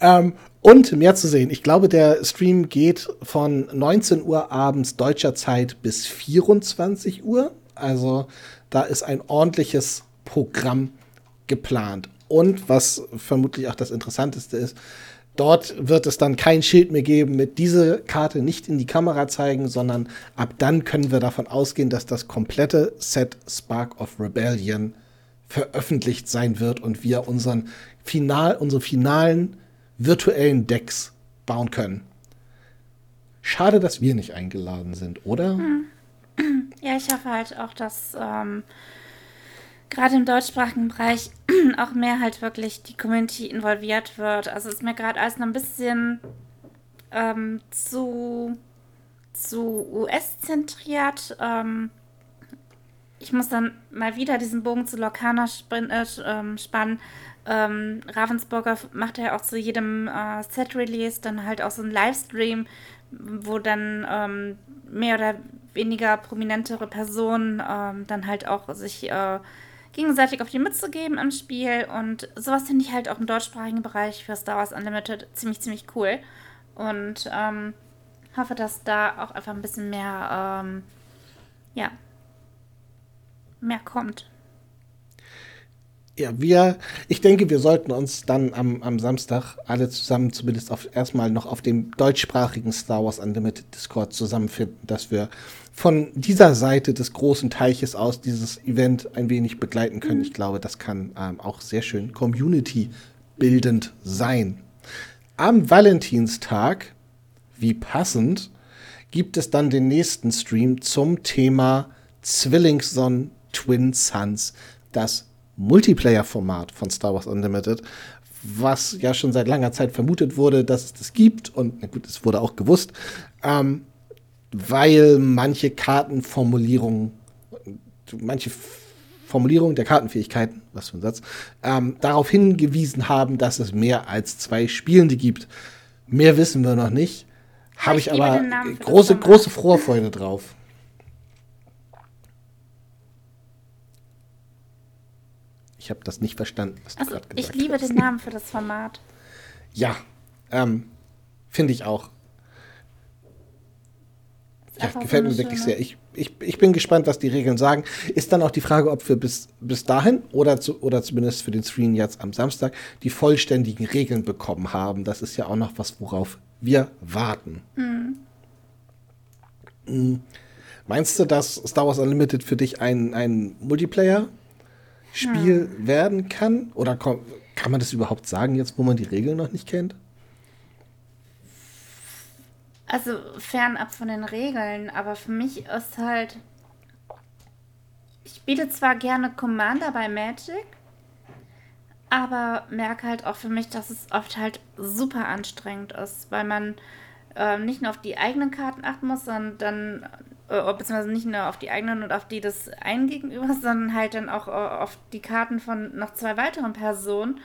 Ähm, und mehr zu sehen. Ich glaube, der Stream geht von 19 Uhr abends deutscher Zeit bis 24 Uhr. Also da ist ein ordentliches Programm geplant. Und was vermutlich auch das Interessanteste ist, Dort wird es dann kein Schild mehr geben mit diese Karte nicht in die Kamera zeigen, sondern ab dann können wir davon ausgehen, dass das komplette Set Spark of Rebellion veröffentlicht sein wird und wir unseren Final, unsere finalen virtuellen Decks bauen können. Schade, dass wir nicht eingeladen sind, oder? Hm. Ja, ich hoffe halt auch, dass ähm, gerade im deutschsprachigen Bereich auch mehr halt wirklich die Community involviert wird. Also ist mir gerade alles noch ein bisschen ähm, zu, zu US-zentriert. Ähm, ich muss dann mal wieder diesen Bogen zu Lorcana äh, ähm, spannen. Ähm, Ravensburger macht ja auch zu jedem äh, Set-Release dann halt auch so einen Livestream, wo dann ähm, mehr oder weniger prominentere Personen ähm, dann halt auch sich äh, gegenseitig auf die Mütze geben im Spiel. Und sowas finde ich halt auch im deutschsprachigen Bereich für Star Wars Unlimited ziemlich, ziemlich cool. Und ähm, hoffe, dass da auch einfach ein bisschen mehr, ähm, ja, mehr kommt. Ja, wir, ich denke, wir sollten uns dann am, am Samstag alle zusammen zumindest auf, erstmal noch auf dem deutschsprachigen Star Wars Unlimited Discord zusammenfinden, dass wir von dieser Seite des großen Teiches aus dieses Event ein wenig begleiten können. Mhm. Ich glaube, das kann ähm, auch sehr schön Community bildend sein. Am Valentinstag, wie passend, gibt es dann den nächsten Stream zum Thema Zwillingsson Twin Suns, das Multiplayer-Format von Star Wars Unlimited, was ja schon seit langer Zeit vermutet wurde, dass es das gibt. Und na gut, es wurde auch gewusst, ähm, weil manche Kartenformulierungen, manche Formulierungen der Kartenfähigkeiten, was für ein Satz, ähm, darauf hingewiesen haben, dass es mehr als zwei Spielende gibt. Mehr wissen wir noch nicht. Habe ich, ich aber große, große Vorfreude drauf. Ich habe das nicht verstanden, was du also, gerade gesagt hast. Ich liebe hast. den Namen für das Format. Ja, ähm, finde ich auch. Ja, gefällt mir wirklich sehr. Ich, ich, ich bin gespannt, was die Regeln sagen. Ist dann auch die Frage, ob wir bis, bis dahin oder, zu, oder zumindest für den Stream jetzt am Samstag die vollständigen Regeln bekommen haben. Das ist ja auch noch was, worauf wir warten. Mhm. Meinst du, dass Star Wars Unlimited für dich ein, ein Multiplayer Spiel hm. werden kann? Oder kann man das überhaupt sagen, jetzt wo man die Regeln noch nicht kennt? Also fernab von den Regeln, aber für mich ist halt. Ich spiele zwar gerne Commander bei Magic, aber merke halt auch für mich, dass es oft halt super anstrengend ist, weil man äh, nicht nur auf die eigenen Karten achten muss, sondern äh, beziehungsweise nicht nur auf die eigenen und auf die des einen Gegenübers, sondern halt dann auch äh, auf die Karten von noch zwei weiteren Personen.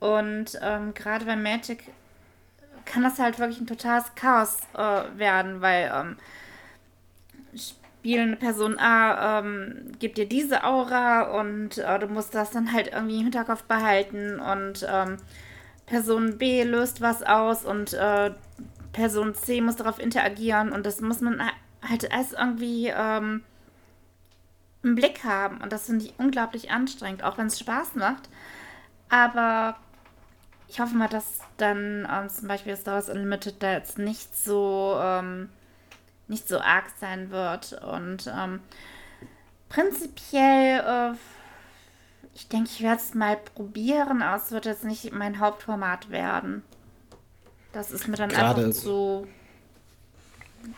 Und ähm, gerade bei Magic kann das halt wirklich ein totales Chaos äh, werden, weil ähm, spielende Person A ähm, gibt dir diese Aura und äh, du musst das dann halt irgendwie im Hinterkopf behalten und ähm, Person B löst was aus und äh, Person C muss darauf interagieren und das muss man halt erst irgendwie ähm, einen Blick haben. Und das finde ich unglaublich anstrengend, auch wenn es Spaß macht. Aber ich hoffe mal, dass dann ähm, zum Beispiel Star Wars Unlimited da jetzt nicht so, ähm, nicht so arg sein wird. Und ähm, prinzipiell, äh, ich denke, ich werde es mal probieren, aber es wird jetzt nicht mein Hauptformat werden. Das ist mir dann Gerade einfach zu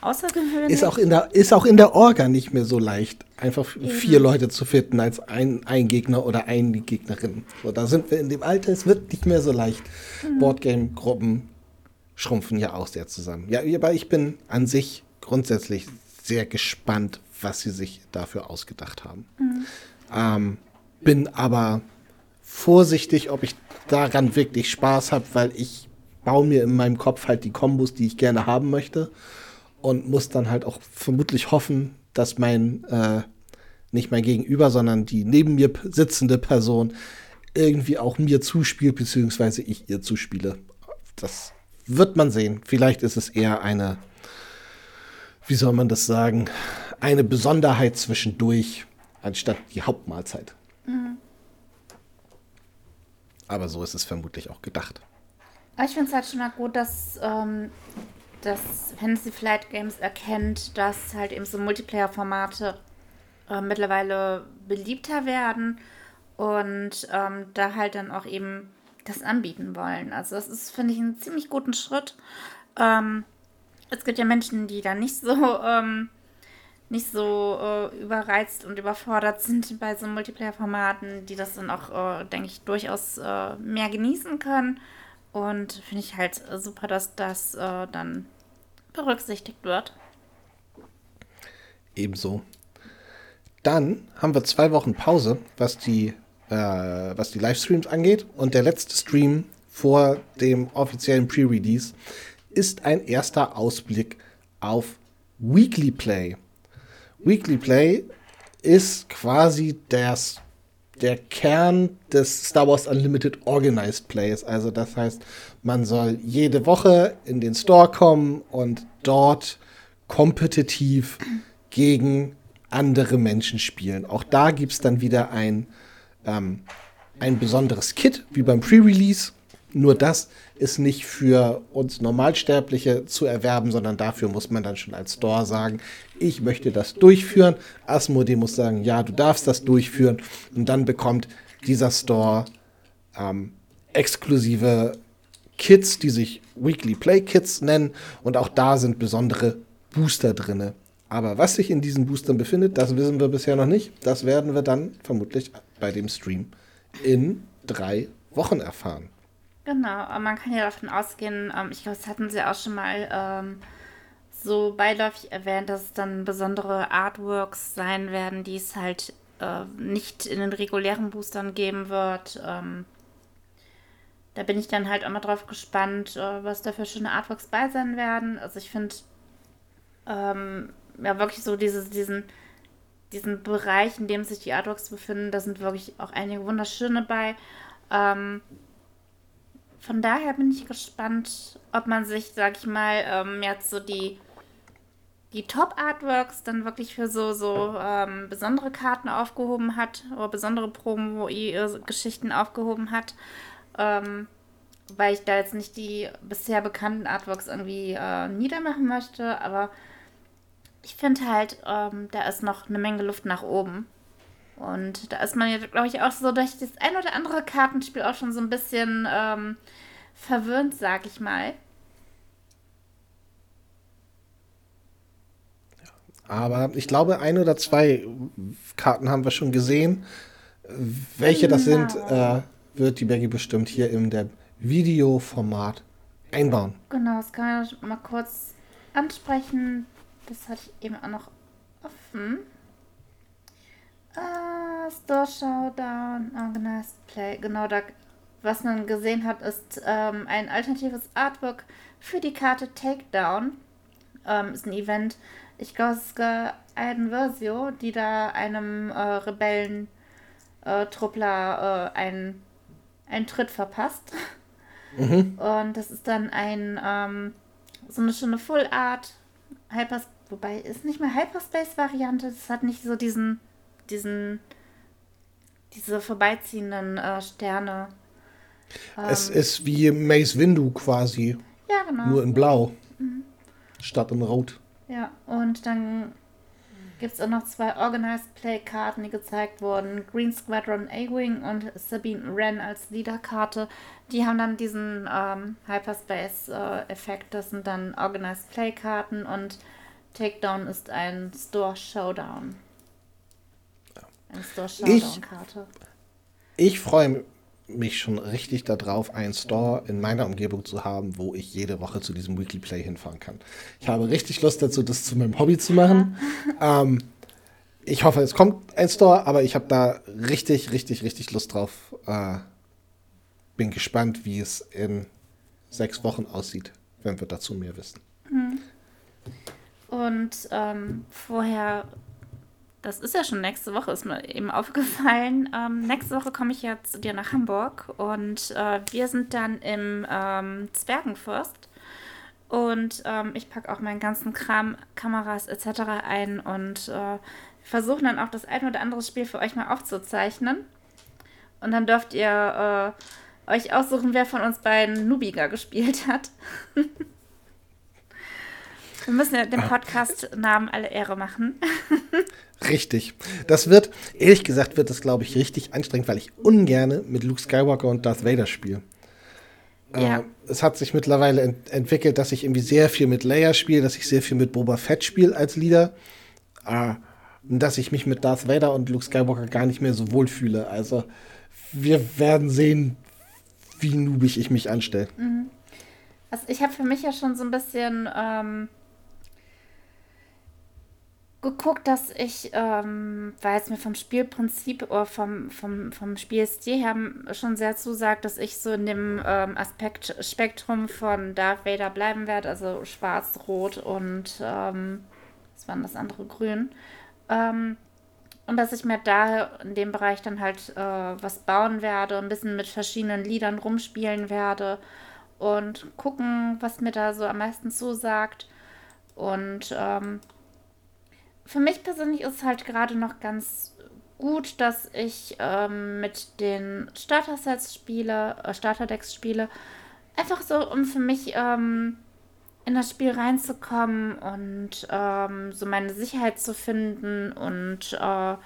außergewöhnlich. Ist auch, in der, ist auch in der Orga nicht mehr so leicht, einfach Eben. vier Leute zu finden als ein, ein Gegner oder eine Gegnerin. So, da sind wir in dem Alter, es wird nicht mehr so leicht. Mhm. Boardgame-Gruppen schrumpfen ja auch sehr zusammen. Ja, aber ich bin an sich grundsätzlich sehr gespannt, was sie sich dafür ausgedacht haben. Mhm. Ähm, bin aber vorsichtig, ob ich daran wirklich Spaß habe, weil ich baue mir in meinem Kopf halt die Kombos, die ich gerne haben möchte und muss dann halt auch vermutlich hoffen, dass mein, äh, nicht mein Gegenüber, sondern die neben mir sitzende Person irgendwie auch mir zuspielt, beziehungsweise ich ihr zuspiele. Das wird man sehen. Vielleicht ist es eher eine, wie soll man das sagen, eine Besonderheit zwischendurch, anstatt die Hauptmahlzeit. Mhm. Aber so ist es vermutlich auch gedacht. Ich finde es halt schon mal gut, dass, ähm, dass Fantasy Flight Games erkennt, dass halt eben so Multiplayer-Formate äh, mittlerweile beliebter werden und ähm, da halt dann auch eben das anbieten wollen. Also das ist, finde ich, einen ziemlich guten Schritt. Ähm, es gibt ja Menschen, die da nicht so ähm, nicht so äh, überreizt und überfordert sind bei so Multiplayer-Formaten, die das dann auch, äh, denke ich, durchaus äh, mehr genießen können. Und finde ich halt super, dass das äh, dann berücksichtigt wird. Ebenso. Dann haben wir zwei Wochen Pause, was die, äh, was die Livestreams angeht. Und der letzte Stream vor dem offiziellen Pre-Release ist ein erster Ausblick auf Weekly Play. Weekly Play ist quasi das, der Kern des Star Wars Unlimited Organized Plays. Also das heißt, man soll jede Woche in den Store kommen und dort kompetitiv gegen andere Menschen spielen. Auch da gibt es dann wieder ein, ähm, ein besonderes Kit, wie beim Pre-Release. Nur das ist nicht für uns Normalsterbliche zu erwerben, sondern dafür muss man dann schon als Store sagen, ich möchte das durchführen. Asmodee muss sagen, ja, du darfst das durchführen. Und dann bekommt dieser Store ähm, exklusive Kits, die sich Weekly Play Kits nennen. Und auch da sind besondere Booster drin. Aber was sich in diesen Boostern befindet, das wissen wir bisher noch nicht. Das werden wir dann vermutlich bei dem Stream in drei Wochen erfahren. Genau, man kann ja davon ausgehen, ähm, ich glaube, das hatten sie auch schon mal ähm, so beiläufig erwähnt, dass es dann besondere Artworks sein werden, die es halt äh, nicht in den regulären Boostern geben wird. Ähm, da bin ich dann halt auch mal drauf gespannt, äh, was da für schöne Artworks bei sein werden. Also ich finde ähm, ja wirklich so dieses, diesen, diesen Bereich, in dem sich die Artworks befinden, da sind wirklich auch einige wunderschöne bei. Ähm, von daher bin ich gespannt, ob man sich, sag ich mal, ähm, jetzt so die, die Top-Artworks dann wirklich für so, so ähm, besondere Karten aufgehoben hat oder besondere Promo-Geschichten aufgehoben hat. Ähm, weil ich da jetzt nicht die bisher bekannten Artworks irgendwie äh, niedermachen möchte, aber ich finde halt, ähm, da ist noch eine Menge Luft nach oben. Und da ist man ja, glaube ich, auch so durch das ein oder andere Kartenspiel auch schon so ein bisschen ähm, verwöhnt, sag ich mal. Aber ich glaube, ein oder zwei Karten haben wir schon gesehen. Welche das sind, genau. äh, wird die Becky bestimmt hier in der Videoformat einbauen. Genau, das kann ich mal kurz ansprechen. Das hatte ich eben auch noch offen. Ah, Store Showdown, Organized Play. Genau, da, was man gesehen hat, ist ähm, ein alternatives Artwork für die Karte Takedown. Ähm, ist ein Event. Ich glaube, es ist eine Versio, die da einem äh, Rebellen-Truppler äh, einen, einen Tritt verpasst. Mhm. Und das ist dann ein ähm, so eine schöne Full Art Hypers, wobei ist nicht mehr Hyperspace-Variante, es hat nicht so diesen diesen, diese vorbeiziehenden äh, Sterne. Es ähm, ist wie Mace Windu quasi. Ja, genau. Nur in Blau. Mhm. Statt in Rot. Ja, und dann gibt es auch noch zwei Organized Play-Karten, die gezeigt wurden. Green Squadron A-Wing und Sabine Wren als Leader-Karte. Die haben dann diesen ähm, Hyperspace-Effekt. Äh, das sind dann Organized Play-Karten und Takedown ist ein Store Showdown. Eine Store-Showdown-Karte. Ich, ich freue mich schon richtig darauf, einen Store in meiner Umgebung zu haben, wo ich jede Woche zu diesem Weekly Play hinfahren kann. Ich habe richtig Lust dazu, das zu meinem Hobby zu machen. Ähm, ich hoffe, es kommt ein Store, aber ich habe da richtig, richtig, richtig Lust drauf. Äh, bin gespannt, wie es in sechs Wochen aussieht, wenn wir dazu mehr wissen. Mhm. Und ähm, vorher das ist ja schon nächste Woche, ist mir eben aufgefallen. Ähm, nächste Woche komme ich ja zu dir nach Hamburg und äh, wir sind dann im ähm, Zwergenfürst. Und ähm, ich packe auch meinen ganzen Kram, Kameras etc. ein und äh, versuchen dann auch das ein oder andere Spiel für euch mal aufzuzeichnen. Und dann dürft ihr äh, euch aussuchen, wer von uns beiden Nubiga gespielt hat. Wir müssen ja dem Podcast-Namen alle Ehre machen. Richtig. Das wird, ehrlich gesagt, wird das, glaube ich, richtig anstrengend, weil ich ungerne mit Luke Skywalker und Darth Vader spiele. Ja. Äh, es hat sich mittlerweile ent entwickelt, dass ich irgendwie sehr viel mit Leia spiele, dass ich sehr viel mit Boba Fett spiele als Leader. Äh, dass ich mich mit Darth Vader und Luke Skywalker gar nicht mehr so wohl fühle. Also, wir werden sehen, wie nubig ich mich anstelle. Mhm. Also, ich habe für mich ja schon so ein bisschen. Ähm geguckt, dass ich, ähm, weil es mir vom Spielprinzip oder vom, vom, vom Spielstil her schon sehr zusagt, dass ich so in dem ähm, Aspekt Spektrum von Darth Vader bleiben werde, also schwarz, rot und ähm, was war denn das andere, grün. Ähm, und dass ich mir da in dem Bereich dann halt äh, was bauen werde, ein bisschen mit verschiedenen Liedern rumspielen werde und gucken, was mir da so am meisten zusagt. Und ähm, für mich persönlich ist es halt gerade noch ganz gut, dass ich ähm, mit den Starter-Sets spiele, äh, Starter-Decks spiele. Einfach so, um für mich ähm, in das Spiel reinzukommen und ähm, so meine Sicherheit zu finden und äh,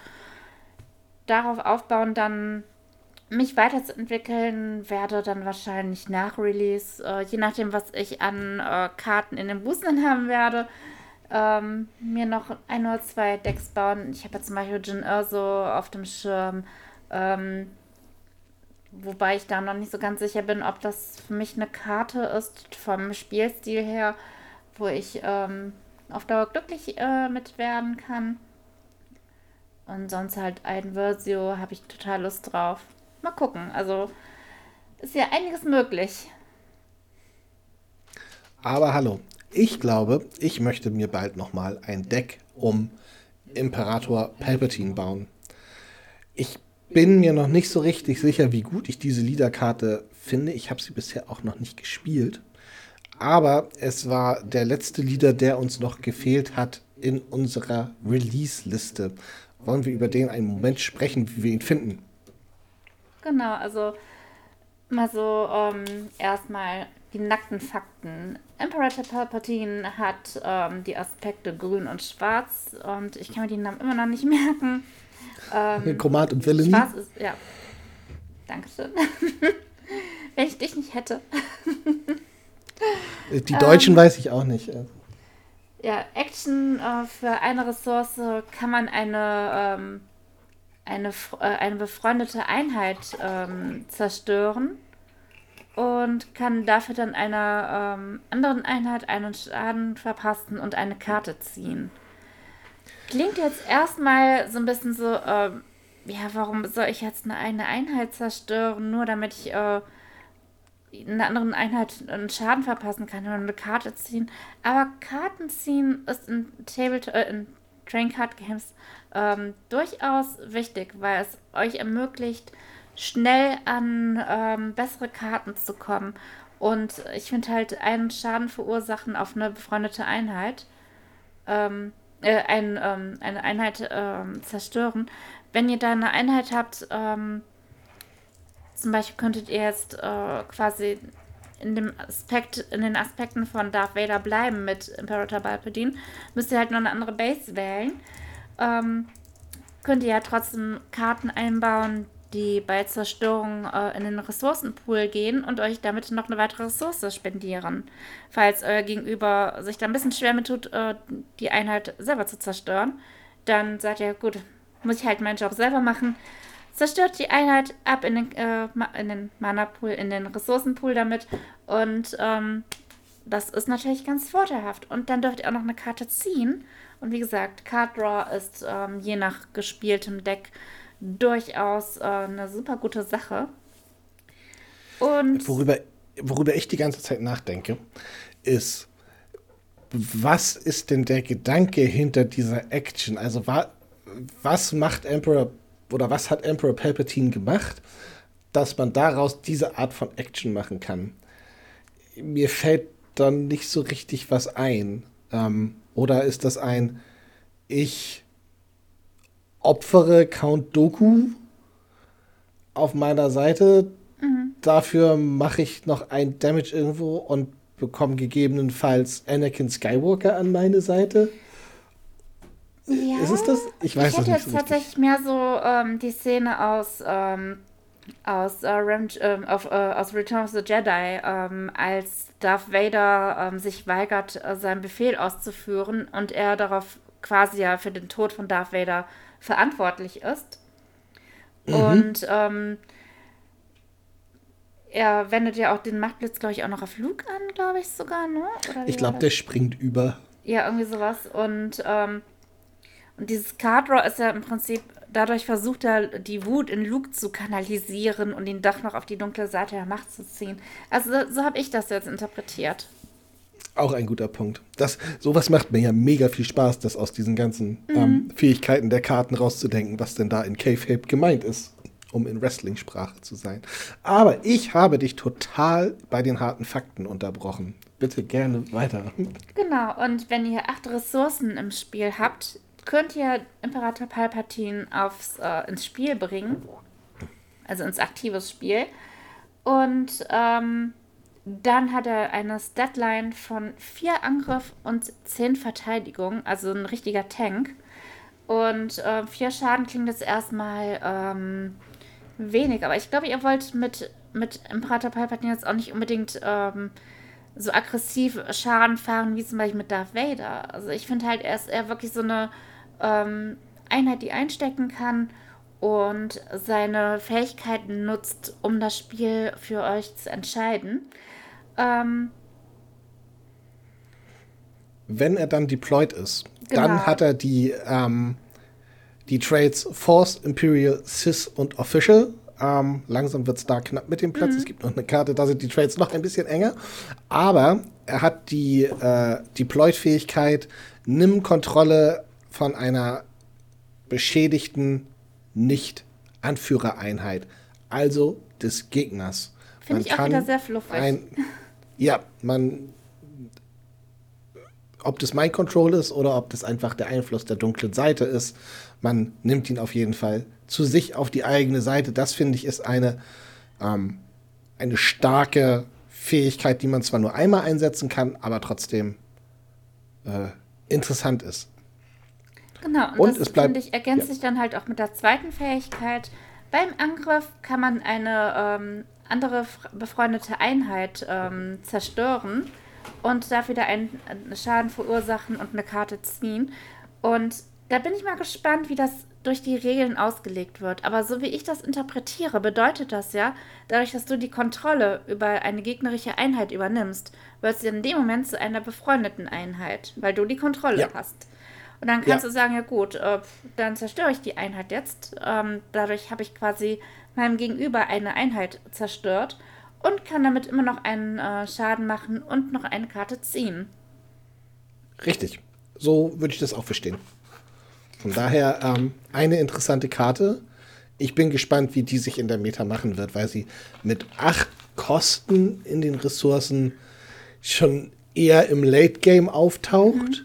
darauf aufbauen, dann mich weiterzuentwickeln werde, dann wahrscheinlich nach Release, äh, je nachdem, was ich an äh, Karten in den Boostern haben werde, ähm, mir noch ein oder zwei Decks bauen. Ich habe ja zum Beispiel Jin Urso auf dem Schirm. Ähm, wobei ich da noch nicht so ganz sicher bin, ob das für mich eine Karte ist vom Spielstil her, wo ich ähm, auf Dauer glücklich äh, mit werden kann. Und sonst halt ein Versio habe ich total Lust drauf. Mal gucken. Also ist ja einiges möglich. Aber hallo, ich glaube, ich möchte mir bald nochmal ein Deck um Imperator Palpatine bauen. Ich bin mir noch nicht so richtig sicher, wie gut ich diese Liederkarte finde. Ich habe sie bisher auch noch nicht gespielt. Aber es war der letzte Lieder, der uns noch gefehlt hat in unserer Release-Liste. Wollen wir über den einen Moment sprechen, wie wir ihn finden? Genau, also mal so ähm, erstmal die nackten Fakten. Imperator Palpatine hat ähm, die Aspekte grün und schwarz und ich kann mir die Namen immer noch nicht merken. Ähm, Chromat und Villainy. Schwarz ist, ja. Dankeschön. Wenn ich dich nicht hätte. die Deutschen ähm, weiß ich auch nicht. Ja, Action äh, für eine Ressource kann man eine, ähm, eine, äh, eine befreundete Einheit ähm, zerstören und kann dafür dann einer ähm, anderen Einheit einen Schaden verpassen und eine Karte ziehen. Klingt jetzt erstmal so ein bisschen so, äh, ja, warum soll ich jetzt eine, eine Einheit zerstören, nur damit ich äh, einer anderen Einheit einen Schaden verpassen kann oder eine Karte ziehen. Aber Karten ziehen ist in Table äh, in Train Card Games ähm, durchaus wichtig, weil es euch ermöglicht, schnell an ähm, bessere Karten zu kommen. Und ich finde halt einen Schaden verursachen auf eine befreundete Einheit, ähm, äh, ein, ähm, eine Einheit ähm, zerstören. Wenn ihr da eine Einheit habt, ähm, zum Beispiel könntet ihr jetzt äh, quasi in dem Aspekt, in den Aspekten von Darth Vader bleiben mit Imperator Palpatine, müsst ihr halt nur eine andere Base wählen. Ähm, könnt ihr ja trotzdem Karten einbauen, die bei Zerstörung äh, in den Ressourcenpool gehen und euch damit noch eine weitere Ressource spendieren. Falls euer Gegenüber sich da ein bisschen schwer mit tut, äh, die Einheit selber zu zerstören, dann sagt ihr, gut, muss ich halt meinen Job selber machen. Zerstört die Einheit ab in den, äh, in den Mana-Pool, in den Ressourcenpool damit und ähm, das ist natürlich ganz vorteilhaft. Und dann dürft ihr auch noch eine Karte ziehen. Und wie gesagt, Card Draw ist ähm, je nach gespieltem Deck durchaus äh, eine super gute Sache. Und worüber, worüber ich die ganze Zeit nachdenke, ist, was ist denn der Gedanke hinter dieser Action? Also wa was macht Emperor oder was hat Emperor Palpatine gemacht, dass man daraus diese Art von Action machen kann? Mir fällt dann nicht so richtig was ein. Ähm, oder ist das ein, ich opfere Count Doku auf meiner Seite, mhm. dafür mache ich noch ein Damage irgendwo und bekomme gegebenenfalls Anakin Skywalker an meine Seite. Ja, ist es das? Ich weiß ich hätte jetzt so tatsächlich mehr so ähm, die Szene aus, ähm, aus, äh, Rem ähm, auf, äh, aus Return of the Jedi, ähm, als Darth Vader ähm, sich weigert, äh, seinen Befehl auszuführen und er darauf quasi ja für den Tod von Darth Vader verantwortlich ist. Mhm. Und ähm, er wendet ja auch den Machtblitz, glaube ich, auch noch auf Luke an, glaube ich sogar, ne? Ich glaube, der springt über. Ja, irgendwie sowas. Und, ähm, und dieses Card Draw ist ja im Prinzip, dadurch versucht er, die Wut in Luke zu kanalisieren und ihn doch noch auf die dunkle Seite der Macht zu ziehen. Also so, so habe ich das jetzt interpretiert. Auch ein guter Punkt. Das, sowas macht mir ja mega viel Spaß, das aus diesen ganzen ähm, Fähigkeiten der Karten rauszudenken, was denn da in K-Fape gemeint ist, um in Wrestling-Sprache zu sein. Aber ich habe dich total bei den harten Fakten unterbrochen. Bitte gerne weiter. Genau, und wenn ihr acht Ressourcen im Spiel habt, könnt ihr Imperator Palpatine aufs, äh, ins Spiel bringen. Also ins aktives Spiel. Und ähm, dann hat er eine Statline von 4 Angriff und 10 Verteidigung, also ein richtiger Tank. Und äh, 4 Schaden klingt jetzt erstmal ähm, wenig, aber ich glaube, ihr wollt mit, mit Imperator Palpatine jetzt auch nicht unbedingt ähm, so aggressiv Schaden fahren, wie zum Beispiel mit Darth Vader. Also ich finde halt, er ist eher wirklich so eine ähm, Einheit, die einstecken kann und seine Fähigkeiten nutzt, um das Spiel für euch zu entscheiden. Ähm, Wenn er dann deployed ist, Genau. dann hat er die, ähm, die Trades Force, Imperial, Sith und Official. Ähm, langsam wird es da knapp mit dem Platz. Es gibt noch eine Karte, da sind die Trades noch ein bisschen enger. Aber er hat die äh, Deployed-Fähigkeit, nimm Kontrolle von einer beschädigten Nicht-Anführereinheit, also des Gegners. Finde ich auch wieder sehr fluffig. Ein, ja, man ob das Mind Control ist oder ob das einfach der Einfluss der dunklen Seite ist, man nimmt ihn auf jeden Fall zu sich auf die eigene Seite. Das finde ich ist eine, ähm, eine starke Fähigkeit, die man zwar nur einmal einsetzen kann, aber trotzdem äh, interessant ist. Genau, und, Und das finde ich ergänzt ja. sich dann halt auch mit der zweiten Fähigkeit. Beim Angriff kann man eine ähm, andere befreundete Einheit ähm, zerstören und da wieder einen, einen Schaden verursachen und eine Karte ziehen. Und da bin ich mal gespannt, wie das durch die Regeln ausgelegt wird. Aber so wie ich das interpretiere, bedeutet das ja, dadurch, dass du die Kontrolle über eine gegnerische Einheit übernimmst, wird sie in dem Moment zu einer befreundeten Einheit, weil du die Kontrolle Ja. hast. Und dann kannst Ja. du sagen, ja gut, äh, dann zerstöre ich die Einheit jetzt. Ähm, dadurch habe ich quasi meinem Gegenüber eine Einheit zerstört und kann damit immer noch einen äh, Schaden machen und noch eine Karte ziehen. Richtig. So würde ich das auch verstehen. Von daher ähm, eine interessante Karte. Ich bin gespannt, wie die sich in der Meta machen wird, weil sie mit acht Kosten in den Ressourcen schon eher im Late Game auftaucht.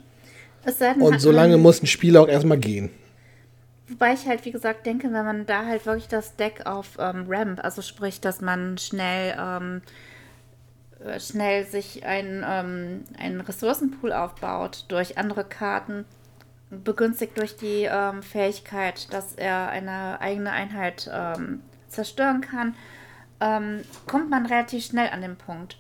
Sei denn, Und hat so lange man- muss ein Spiel auch erstmal gehen. Wobei ich halt, wie gesagt, denke, wenn man da halt wirklich das Deck auf ähm, Ramp, also sprich, dass man schnell, ähm, äh, schnell sich ein, ähm, einen Ressourcenpool aufbaut durch andere Karten, begünstigt durch die ähm, Fähigkeit, dass er eine eigene Einheit ähm, zerstören kann, ähm, kommt man relativ schnell an den Punkt.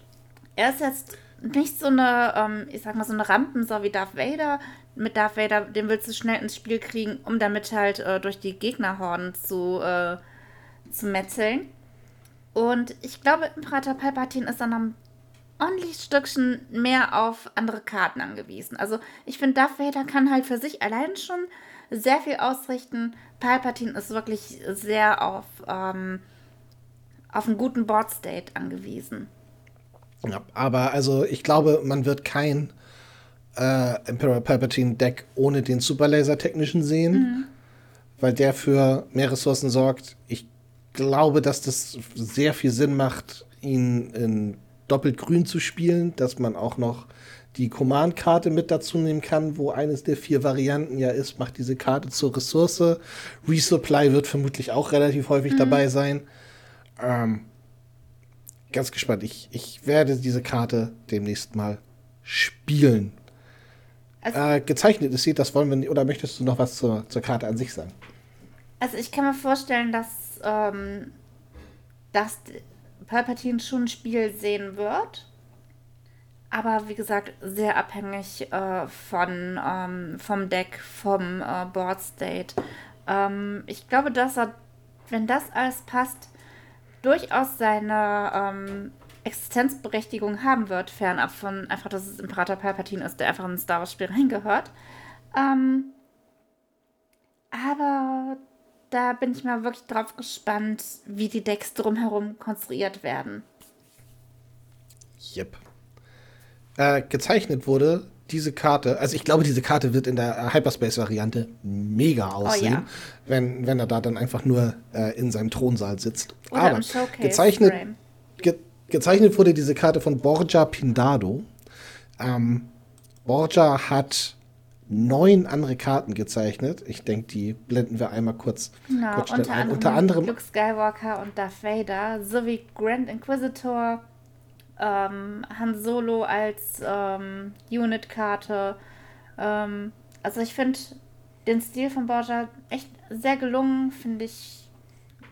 Er ist jetzt nicht so eine, ich sag mal, so eine Rampensau wie Darth Vader. Mit Darth Vader, den willst du schnell ins Spiel kriegen, um damit halt äh, durch die Gegnerhorden zu, äh, zu metzeln. Und ich glaube, Imperator Palpatine ist dann ein ordentliches Stückchen mehr auf andere Karten angewiesen. Also ich finde, Darth Vader kann halt für sich allein schon sehr viel ausrichten. Palpatine ist wirklich sehr auf, ähm, auf einen guten Board-State angewiesen. Ja, aber also ich glaube, man wird kein äh, Emperor Palpatine Deck ohne den Super Laser Technician sehen, weil der für mehr Ressourcen sorgt. Ich glaube, dass das sehr viel Sinn macht, ihn in doppelt grün zu spielen, dass man auch noch die Command-Karte mit dazu nehmen kann, wo eines der vier Varianten ja ist, macht diese Karte zur Ressource. Resupply wird vermutlich auch relativ häufig dabei sein. Ähm, ganz gespannt. Ich, ich werde diese Karte demnächst mal spielen. Also, äh, gezeichnet ist sie, das wollen wir nicht. Oder möchtest du noch was zur, zur Karte an sich sagen? Also ich kann mir vorstellen, dass, ähm, dass Palpatine schon ein Spiel sehen wird. Aber wie gesagt, sehr abhängig äh, von, ähm, vom Deck, vom äh, Board State. Ähm, ich glaube, dass er, wenn das alles passt, durchaus seine ähm, Existenzberechtigung haben wird, fernab von einfach, dass es Imperator Palpatine ist, der einfach in ein Star Wars-Spiel reingehört. Ähm, aber da bin ich mal wirklich drauf gespannt, wie die Decks drumherum konstruiert werden. Yep. Äh, gezeichnet wurde diese Karte, also ich glaube, diese Karte wird in der Hyperspace-Variante mega aussehen, oh, ja. wenn, wenn er da dann einfach nur äh, in seinem Thronsaal sitzt. Oder Aber gezeichnet, ge, gezeichnet wurde diese Karte von Borja Pindado. Ähm, Borja hat neun andere Karten gezeichnet. Ich denke, die blenden wir einmal kurz, genau, kurz unter, ein. unter anderem Luke Skywalker und Darth Vader sowie Grand Inquisitor, ähm, Han Solo als ähm, Unit-Karte. Ähm, also ich finde den Stil von Borja echt sehr gelungen, finde ich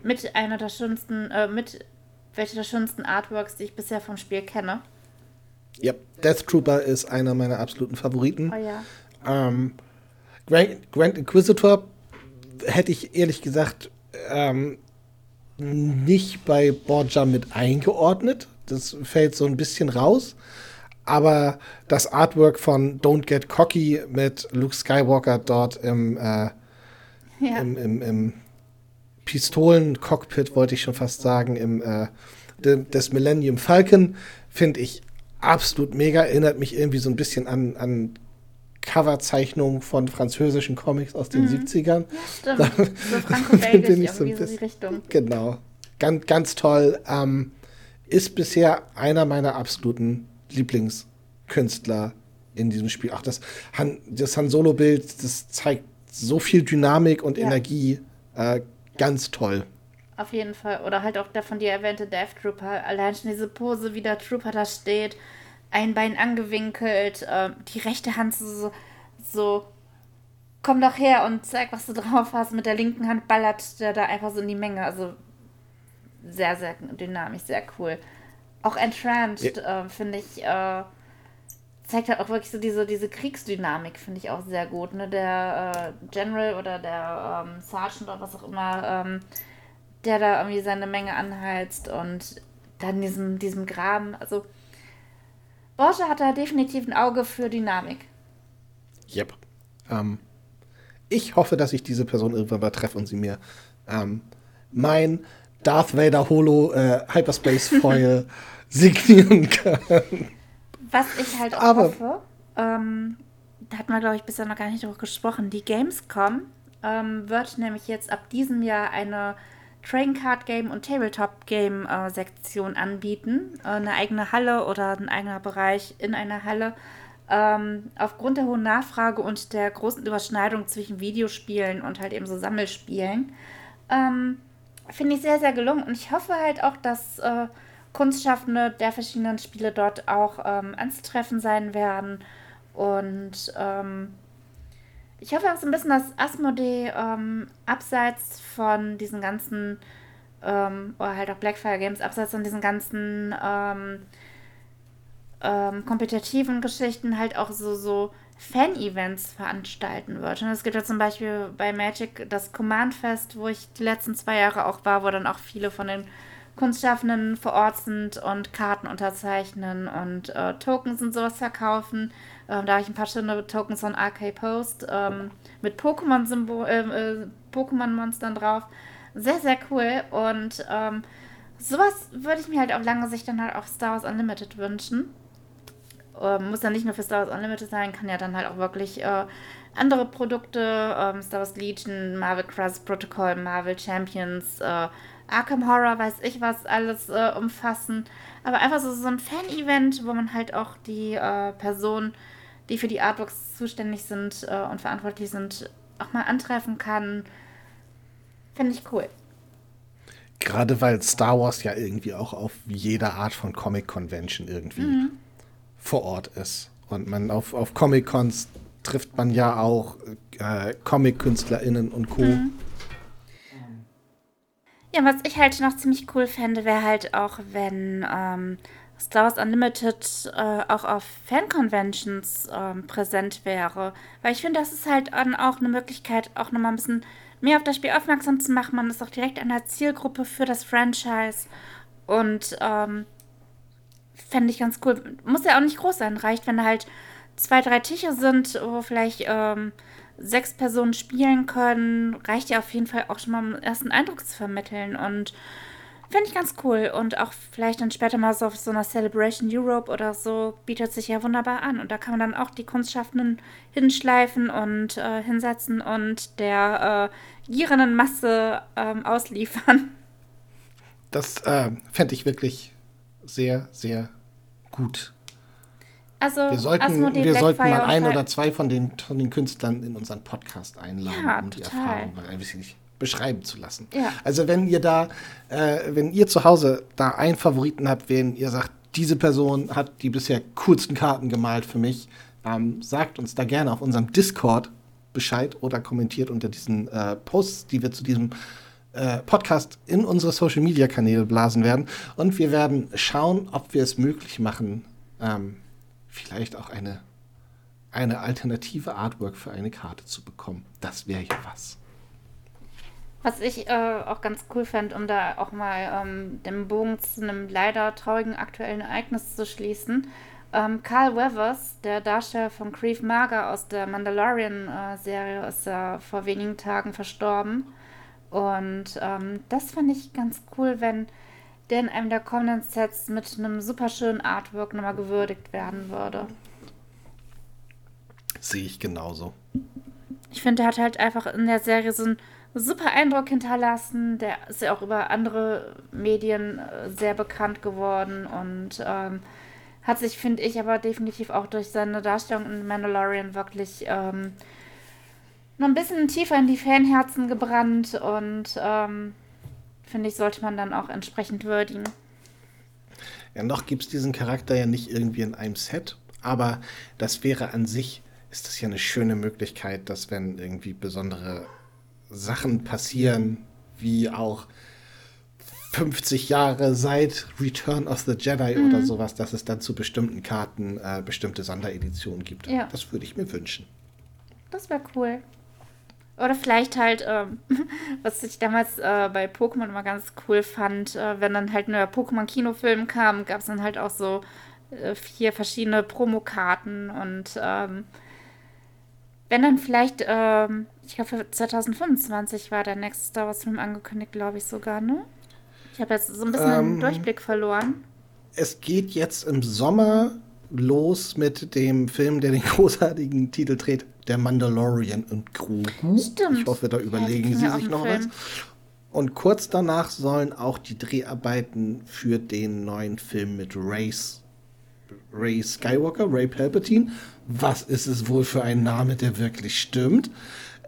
mit einer der schönsten, äh, mit welcher der schönsten Artworks, die ich bisher vom Spiel kenne. Ja, Death Trooper ist einer meiner absoluten Favoriten. Oh ja. Ähm, Grand, Grand, Inquisitor hätte ich ehrlich gesagt ähm, nicht bei Borgia mit eingeordnet. Das fällt so ein bisschen raus. Aber das Artwork von Don't Get Cocky mit Luke Skywalker dort im, äh, ja. im, im, im Pistolen-Cockpit, wollte ich schon fast sagen, im, äh, de, des Millennium Falcon, finde ich absolut mega. Erinnert mich irgendwie so ein bisschen an, an Coverzeichnungen von französischen Comics aus den mhm. 70ern. Ja, stimmt. so franco-belgisch so irgendwie so die Richtung. Genau. Ganz, ganz toll. Ähm, ist bisher einer meiner absoluten Lieblingskünstler in diesem Spiel. Ach, das Han, das Han Solo-Bild, das zeigt so viel Dynamik und ja. Energie. Äh, ganz toll. Auf jeden Fall. Oder halt auch der von dir erwähnte Death Trooper. Allein schon diese Pose, wie der Trooper da steht ein Bein angewinkelt, äh, die rechte Hand so, so, komm doch her und zeig, was du drauf hast. Mit der linken Hand ballert der da einfach so in die Menge. Also sehr, sehr dynamisch, sehr cool. Auch Entranced, ja. äh, finde ich, äh, zeigt halt auch wirklich so diese, diese Kriegsdynamik, finde ich auch sehr gut. Ne? Der äh, General oder der ähm, Sergeant oder was auch immer, ähm, der da irgendwie seine Menge anheizt und dann diesem, diesem Graben, also Porsche hat da definitiv ein Auge für Dynamik. Yep. Ähm, ich hoffe, dass ich diese Person irgendwann mal treffe und sie mir ähm, mein Darth Vader Holo äh, Hyperspace Foil signieren kann. Was ich halt auch Aber, hoffe, ähm, da hat man, glaube ich, bisher noch gar nicht drüber gesprochen, die Gamescom ähm, wird nämlich jetzt ab diesem Jahr eine Trading Card Game und Tabletop Game äh, Sektion anbieten. Äh, eine eigene Halle oder ein eigener Bereich in einer Halle. Ähm, aufgrund der hohen Nachfrage und der großen Überschneidung zwischen Videospielen und halt eben so Sammelspielen ähm, finde ich sehr, sehr gelungen. Und ich hoffe halt auch, dass äh, Kunstschaffende der verschiedenen Spiele dort auch ähm, anzutreffen sein werden. Und ähm, ich hoffe auch so ein bisschen, dass Asmodee ähm, abseits von diesen ganzen, ähm, oder halt auch Blackfire Games, abseits von diesen ganzen ähm, ähm, kompetitiven Geschichten halt auch so, so Fan-Events veranstalten wird. Und es gibt ja zum Beispiel bei Magic das Command Fest, wo ich die letzten zwei Jahre auch war, wo dann auch viele von den Kunstschaffenden vor Ort sind und Karten unterzeichnen und äh, Tokens und sowas verkaufen. Ähm, da habe ich ein paar schöne Tokens von RK Post ähm, mit Pokémon-Monstern äh, äh, Pokémon drauf. Sehr, sehr cool. Und ähm, sowas würde ich mir halt auf lange Sicht dann halt auch Star Wars Unlimited wünschen. Ähm, muss ja nicht nur für Star Wars Unlimited sein, kann ja dann halt auch wirklich äh, andere Produkte, ähm, Star Wars Legion, Marvel Crisis Protocol, Marvel Champions, äh, Arkham Horror, weiß ich was, alles äh, umfassen. Aber einfach so, so ein Fan-Event, wo man halt auch die äh, Personen, die für die Artworks zuständig sind äh, und verantwortlich sind, auch mal antreffen kann. Finde ich cool. Gerade weil Star Wars ja irgendwie auch auf jeder Art von Comic-Convention irgendwie mhm. vor Ort ist. Und man auf, auf Comic-Cons trifft man ja auch äh, Comic-KünstlerInnen und Co. Mhm. Ja, was ich halt noch ziemlich cool fände, wäre halt auch, wenn ähm, Star Wars Unlimited äh, auch auf Fan-Conventions ähm, präsent wäre. Weil ich finde, das ist halt dann auch eine Möglichkeit, auch nochmal ein bisschen mehr auf das Spiel aufmerksam zu machen. Man ist auch direkt an der Zielgruppe für das Franchise. Und ähm, fände ich ganz cool. Muss ja auch nicht groß sein. Reicht, wenn halt zwei, drei Tische sind, wo vielleicht ähm, sechs Personen spielen können. Reicht ja auf jeden Fall auch schon mal, um einen ersten Eindruck zu vermitteln. Und Fände ich ganz cool. Und auch vielleicht dann später mal so auf so einer Celebration Europe oder so bietet sich ja wunderbar an. Und da kann man dann auch die Kunstschaffenden hinschleifen und äh, hinsetzen und der äh, gierenden Masse ähm, ausliefern. Das äh, fände ich wirklich sehr, sehr gut. Also, wir sollten, wir sollten mal ein oder zwei von den, von den Künstlern in unseren Podcast einladen, ja, um die. Erfahrung ein bisschen beschreiben zu lassen. Ja. Also wenn ihr da, äh, wenn ihr zu Hause da einen Favoriten habt, wen ihr sagt, diese Person hat die bisher coolsten Karten gemalt für mich, ähm, sagt uns da gerne auf unserem Discord Bescheid oder kommentiert unter diesen äh, Posts, die wir zu diesem äh, Podcast in unsere Social Media Kanäle blasen werden. Und wir werden schauen, ob wir es möglich machen, ähm, vielleicht auch eine, eine alternative Artwork für eine Karte zu bekommen. Das wäre ja was. Was ich äh, auch ganz cool fände, um da auch mal ähm, den Bogen zu einem leider traurigen aktuellen Ereignis zu schließen. Ähm, Carl Weathers, der Darsteller von Grief Mager aus der Mandalorian-Serie, äh, ist ja vor wenigen Tagen verstorben. Und ähm, das fand ich ganz cool, wenn der in einem der kommenden Sets mit einem super schönen Artwork nochmal gewürdigt werden würde. Sehe ich genauso. Ich finde, der hat halt einfach in der Serie so ein super Eindruck hinterlassen. Der ist ja auch über andere Medien äh, sehr bekannt geworden und ähm, hat sich, finde ich, aber definitiv auch durch seine Darstellung in Mandalorian wirklich ähm, noch ein bisschen tiefer in die Fanherzen gebrannt und ähm, finde ich, sollte man dann auch entsprechend würdigen. Ja, noch gibt es diesen Charakter ja nicht irgendwie in einem Set, aber das wäre an sich, ist das ja eine schöne Möglichkeit, dass wenn irgendwie besondere Sachen passieren, wie auch 50 Jahre seit Return of the Jedi mhm. oder sowas, dass es dann zu bestimmten Karten äh, bestimmte Sondereditionen gibt. Ja. Das würde ich mir wünschen. Das wäre cool. Oder vielleicht halt, ähm, was ich damals äh, bei Pokémon immer ganz cool fand, äh, wenn dann halt neuer Pokémon-Kinofilm kam, gab es dann halt auch so äh, vier verschiedene Promokarten und ähm, wenn dann vielleicht, ähm, ich glaube, für 2025 war der nächste Star Wars Film angekündigt, glaube ich sogar, ne? Ich habe jetzt so ein bisschen ähm, den Durchblick verloren. Es geht jetzt im Sommer los mit dem Film, der den großartigen Titel trägt, Der Mandalorian und Grogu. Stimmt. Ich hoffe, da überlegen ja, Sie sich noch Film. was. Und kurz danach sollen auch die Dreharbeiten für den neuen Film mit Race Ray Skywalker, Ray Palpatine. Was ist es wohl für ein Name, der wirklich stimmt?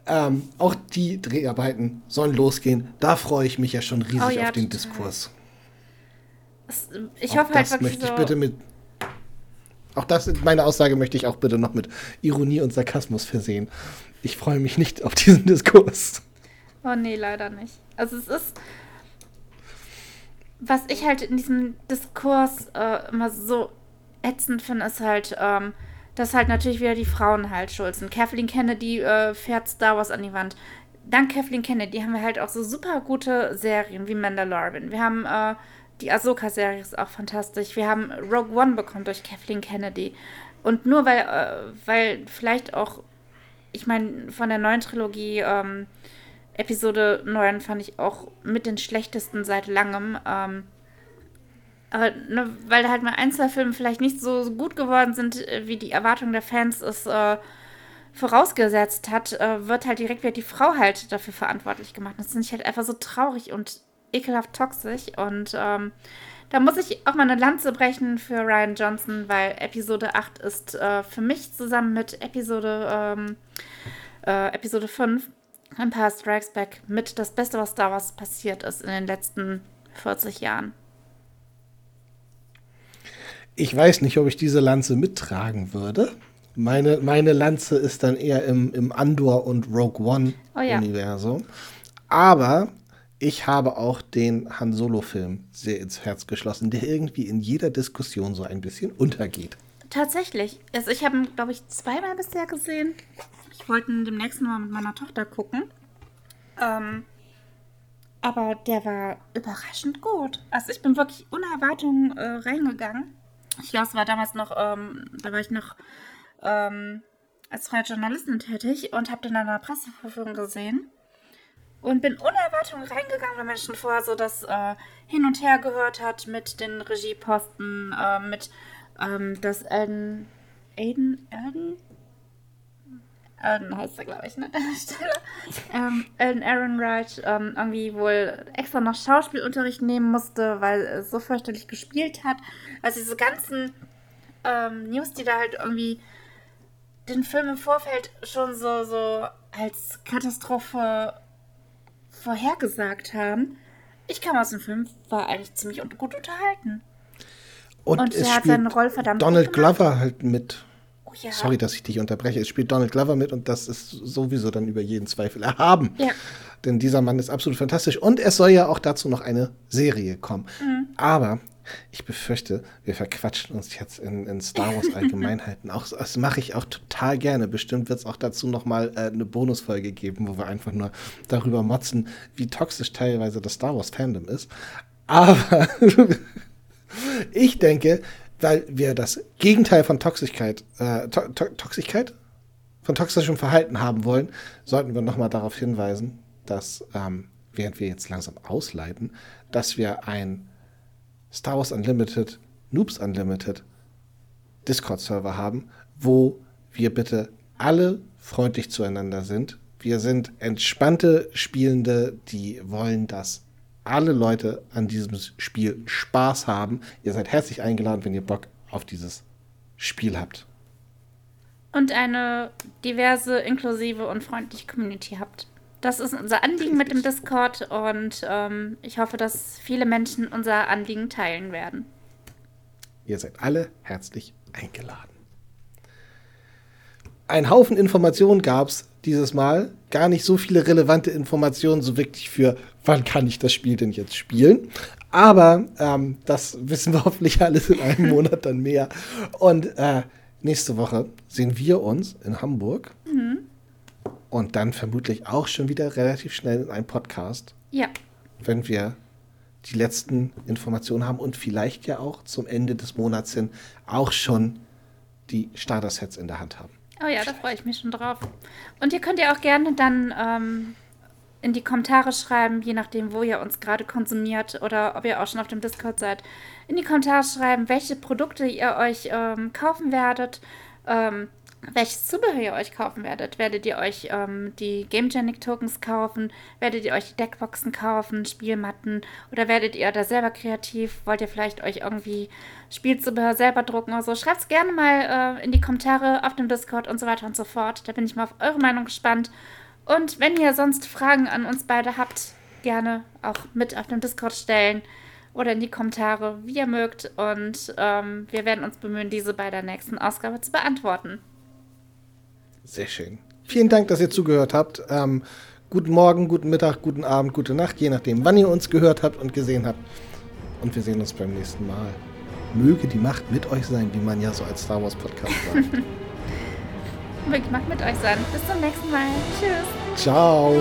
Ähm, auch die Dreharbeiten sollen losgehen. Da freue ich mich ja schon riesig oh, ja, auf den total. Diskurs. Ich auch hoffe halt das möchte ich bitte mit. Auch das, meine Aussage möchte ich auch bitte noch mit Ironie und Sarkasmus versehen. Ich freue mich nicht auf diesen Diskurs. Oh nee, leider nicht. Also es ist was ich halt in diesem Diskurs äh, immer so ätzend finde, ist halt, ähm, dass halt natürlich wieder die Frauen halt schuld sind. Kathleen Kennedy äh, fährt Star Wars an die Wand. Dank Kathleen Kennedy haben wir halt auch so super gute Serien wie Mandalorian. Wir haben äh, die Ahsoka-Serie ist auch fantastisch. Wir haben Rogue One bekommen durch Kathleen Kennedy. Und nur weil, äh, weil vielleicht auch, ich meine, von der neuen Trilogie, ähm, Episode 9 fand ich auch mit den schlechtesten seit langem. Ähm, aber ne, weil halt mal ein, zwei Filme vielleicht nicht so gut geworden sind, äh, wie die Erwartung der Fans es äh, vorausgesetzt hat, äh, wird halt direkt wieder die Frau halt dafür verantwortlich gemacht. Das finde ich halt einfach so traurig und ekelhaft toxisch. Und ähm, da muss ich auch mal eine Lanze brechen für Ryan Johnson, weil Episode 8 ist äh, für mich zusammen mit Episode, ähm, äh, Episode 5 Empire Strikes Back mit das Beste, was Star Wars passiert ist in den letzten 40 Jahren. Ich weiß nicht, ob ich diese Lanze mittragen würde. Meine, meine Lanze ist dann eher im, im Andor und Rogue One-Universum. Oh ja. Aber ich habe auch den Han Solo-Film sehr ins Herz geschlossen, der irgendwie in jeder Diskussion so ein bisschen untergeht. Tatsächlich. Also ich habe ihn, glaube ich, zweimal bisher gesehen. Ich wollte ihn demnächst mal mit meiner Tochter gucken. Ähm, aber der war überraschend gut. Also ich bin wirklich ohne Erwartung äh, reingegangen. Ich glaube, es war damals noch, ähm, da war ich noch ähm, als freie Journalistin tätig und habe den in einer Presseverführung gesehen. Und bin ohne Erwartung reingegangen, weil man schon vorher so das äh, Hin und Her gehört hat mit den Regieposten, äh, mit ähm, das Elden. Aiden? Elden? Elden heißt er, glaube ich, ne? Ähm, Elden Ehrenreich ähm, irgendwie wohl extra noch Schauspielunterricht nehmen musste, weil er so fürchterlich gespielt hat. Also diese ganzen ähm, News, die da halt irgendwie den Film im Vorfeld schon so, so als Katastrophe vorhergesagt haben. Ich kam aus dem Film, war eigentlich ziemlich gut unterhalten. Und, und er hat seine Rolle verdammt Donald Glover halt mit. Oh, ja. Sorry, dass ich dich unterbreche. Es spielt Donald Glover mit und das ist sowieso dann über jeden Zweifel erhaben. Ja. Denn dieser Mann ist absolut fantastisch. Und es soll ja auch dazu noch eine Serie kommen. Mhm. Aber ich befürchte, wir verquatschen uns jetzt in, in Star Wars Allgemeinheiten. auch, das mache ich auch total gerne. Bestimmt wird es auch dazu nochmal äh, eine Bonusfolge geben, wo wir einfach nur darüber motzen, wie toxisch teilweise das Star Wars Fandom ist. Aber ich denke, weil wir das Gegenteil von Toxigkeit, äh, to to Toxigkeit? Von toxischem Verhalten haben wollen, sollten wir nochmal darauf hinweisen, dass, ähm, während wir jetzt langsam ausleiten, dass wir ein Star Wars Unlimited, Noobs Unlimited Discord-Server haben, wo wir bitte alle freundlich zueinander sind. Wir sind entspannte Spielende, die wollen, dass alle Leute an diesem Spiel Spaß haben. Ihr seid herzlich eingeladen, wenn ihr Bock auf dieses Spiel habt. Und eine diverse, inklusive und freundliche Community habt. Das ist unser Anliegen mit dem Discord und ähm, ich hoffe, dass viele Menschen unser Anliegen teilen werden. Ihr seid alle herzlich eingeladen. Ein Haufen Informationen gab es dieses Mal. Gar nicht so viele relevante Informationen, so wirklich für, wann kann ich das Spiel denn jetzt spielen. Aber ähm, das wissen wir hoffentlich alles in einem Monat dann mehr. Und äh, nächste Woche sehen wir uns in Hamburg. Mhm. Und dann vermutlich auch schon wieder relativ schnell in einem Podcast. Ja. Wenn wir die letzten Informationen haben und vielleicht ja auch zum Ende des Monats hin auch schon die Starter-Sets in der Hand haben. Oh ja, da freue ich mich schon drauf. Und ihr könnt ja auch gerne dann ähm, in die Kommentare schreiben, je nachdem, wo ihr uns gerade konsumiert oder ob ihr auch schon auf dem Discord seid, in die Kommentare schreiben, welche Produkte ihr euch ähm, kaufen werdet. Ähm, welches Zubehör ihr euch kaufen werdet. Werdet ihr euch ähm, die Gamegenic Tokens kaufen? Werdet ihr euch die Deckboxen kaufen, Spielmatten? Oder werdet ihr da selber kreativ? Wollt ihr vielleicht euch irgendwie Spielzubehör selber drucken oder so? Schreibt es gerne mal äh, in die Kommentare auf dem Discord und so weiter und so fort. Da bin ich mal auf eure Meinung gespannt. Und wenn ihr sonst Fragen an uns beide habt, gerne auch mit auf dem Discord stellen oder in die Kommentare, wie ihr mögt. Und ähm, wir werden uns bemühen, diese bei der nächsten Ausgabe zu beantworten. Sehr schön. Vielen Dank, dass ihr zugehört habt. Ähm, guten Morgen, guten Mittag, guten Abend, gute Nacht, je nachdem, wann ihr uns gehört habt und gesehen habt. Und wir sehen uns beim nächsten Mal. Möge die Macht mit euch sein, wie man ja so als Star Wars Podcast sagt. Möge die Macht mit euch sein. Bis zum nächsten Mal. Tschüss. Ciao.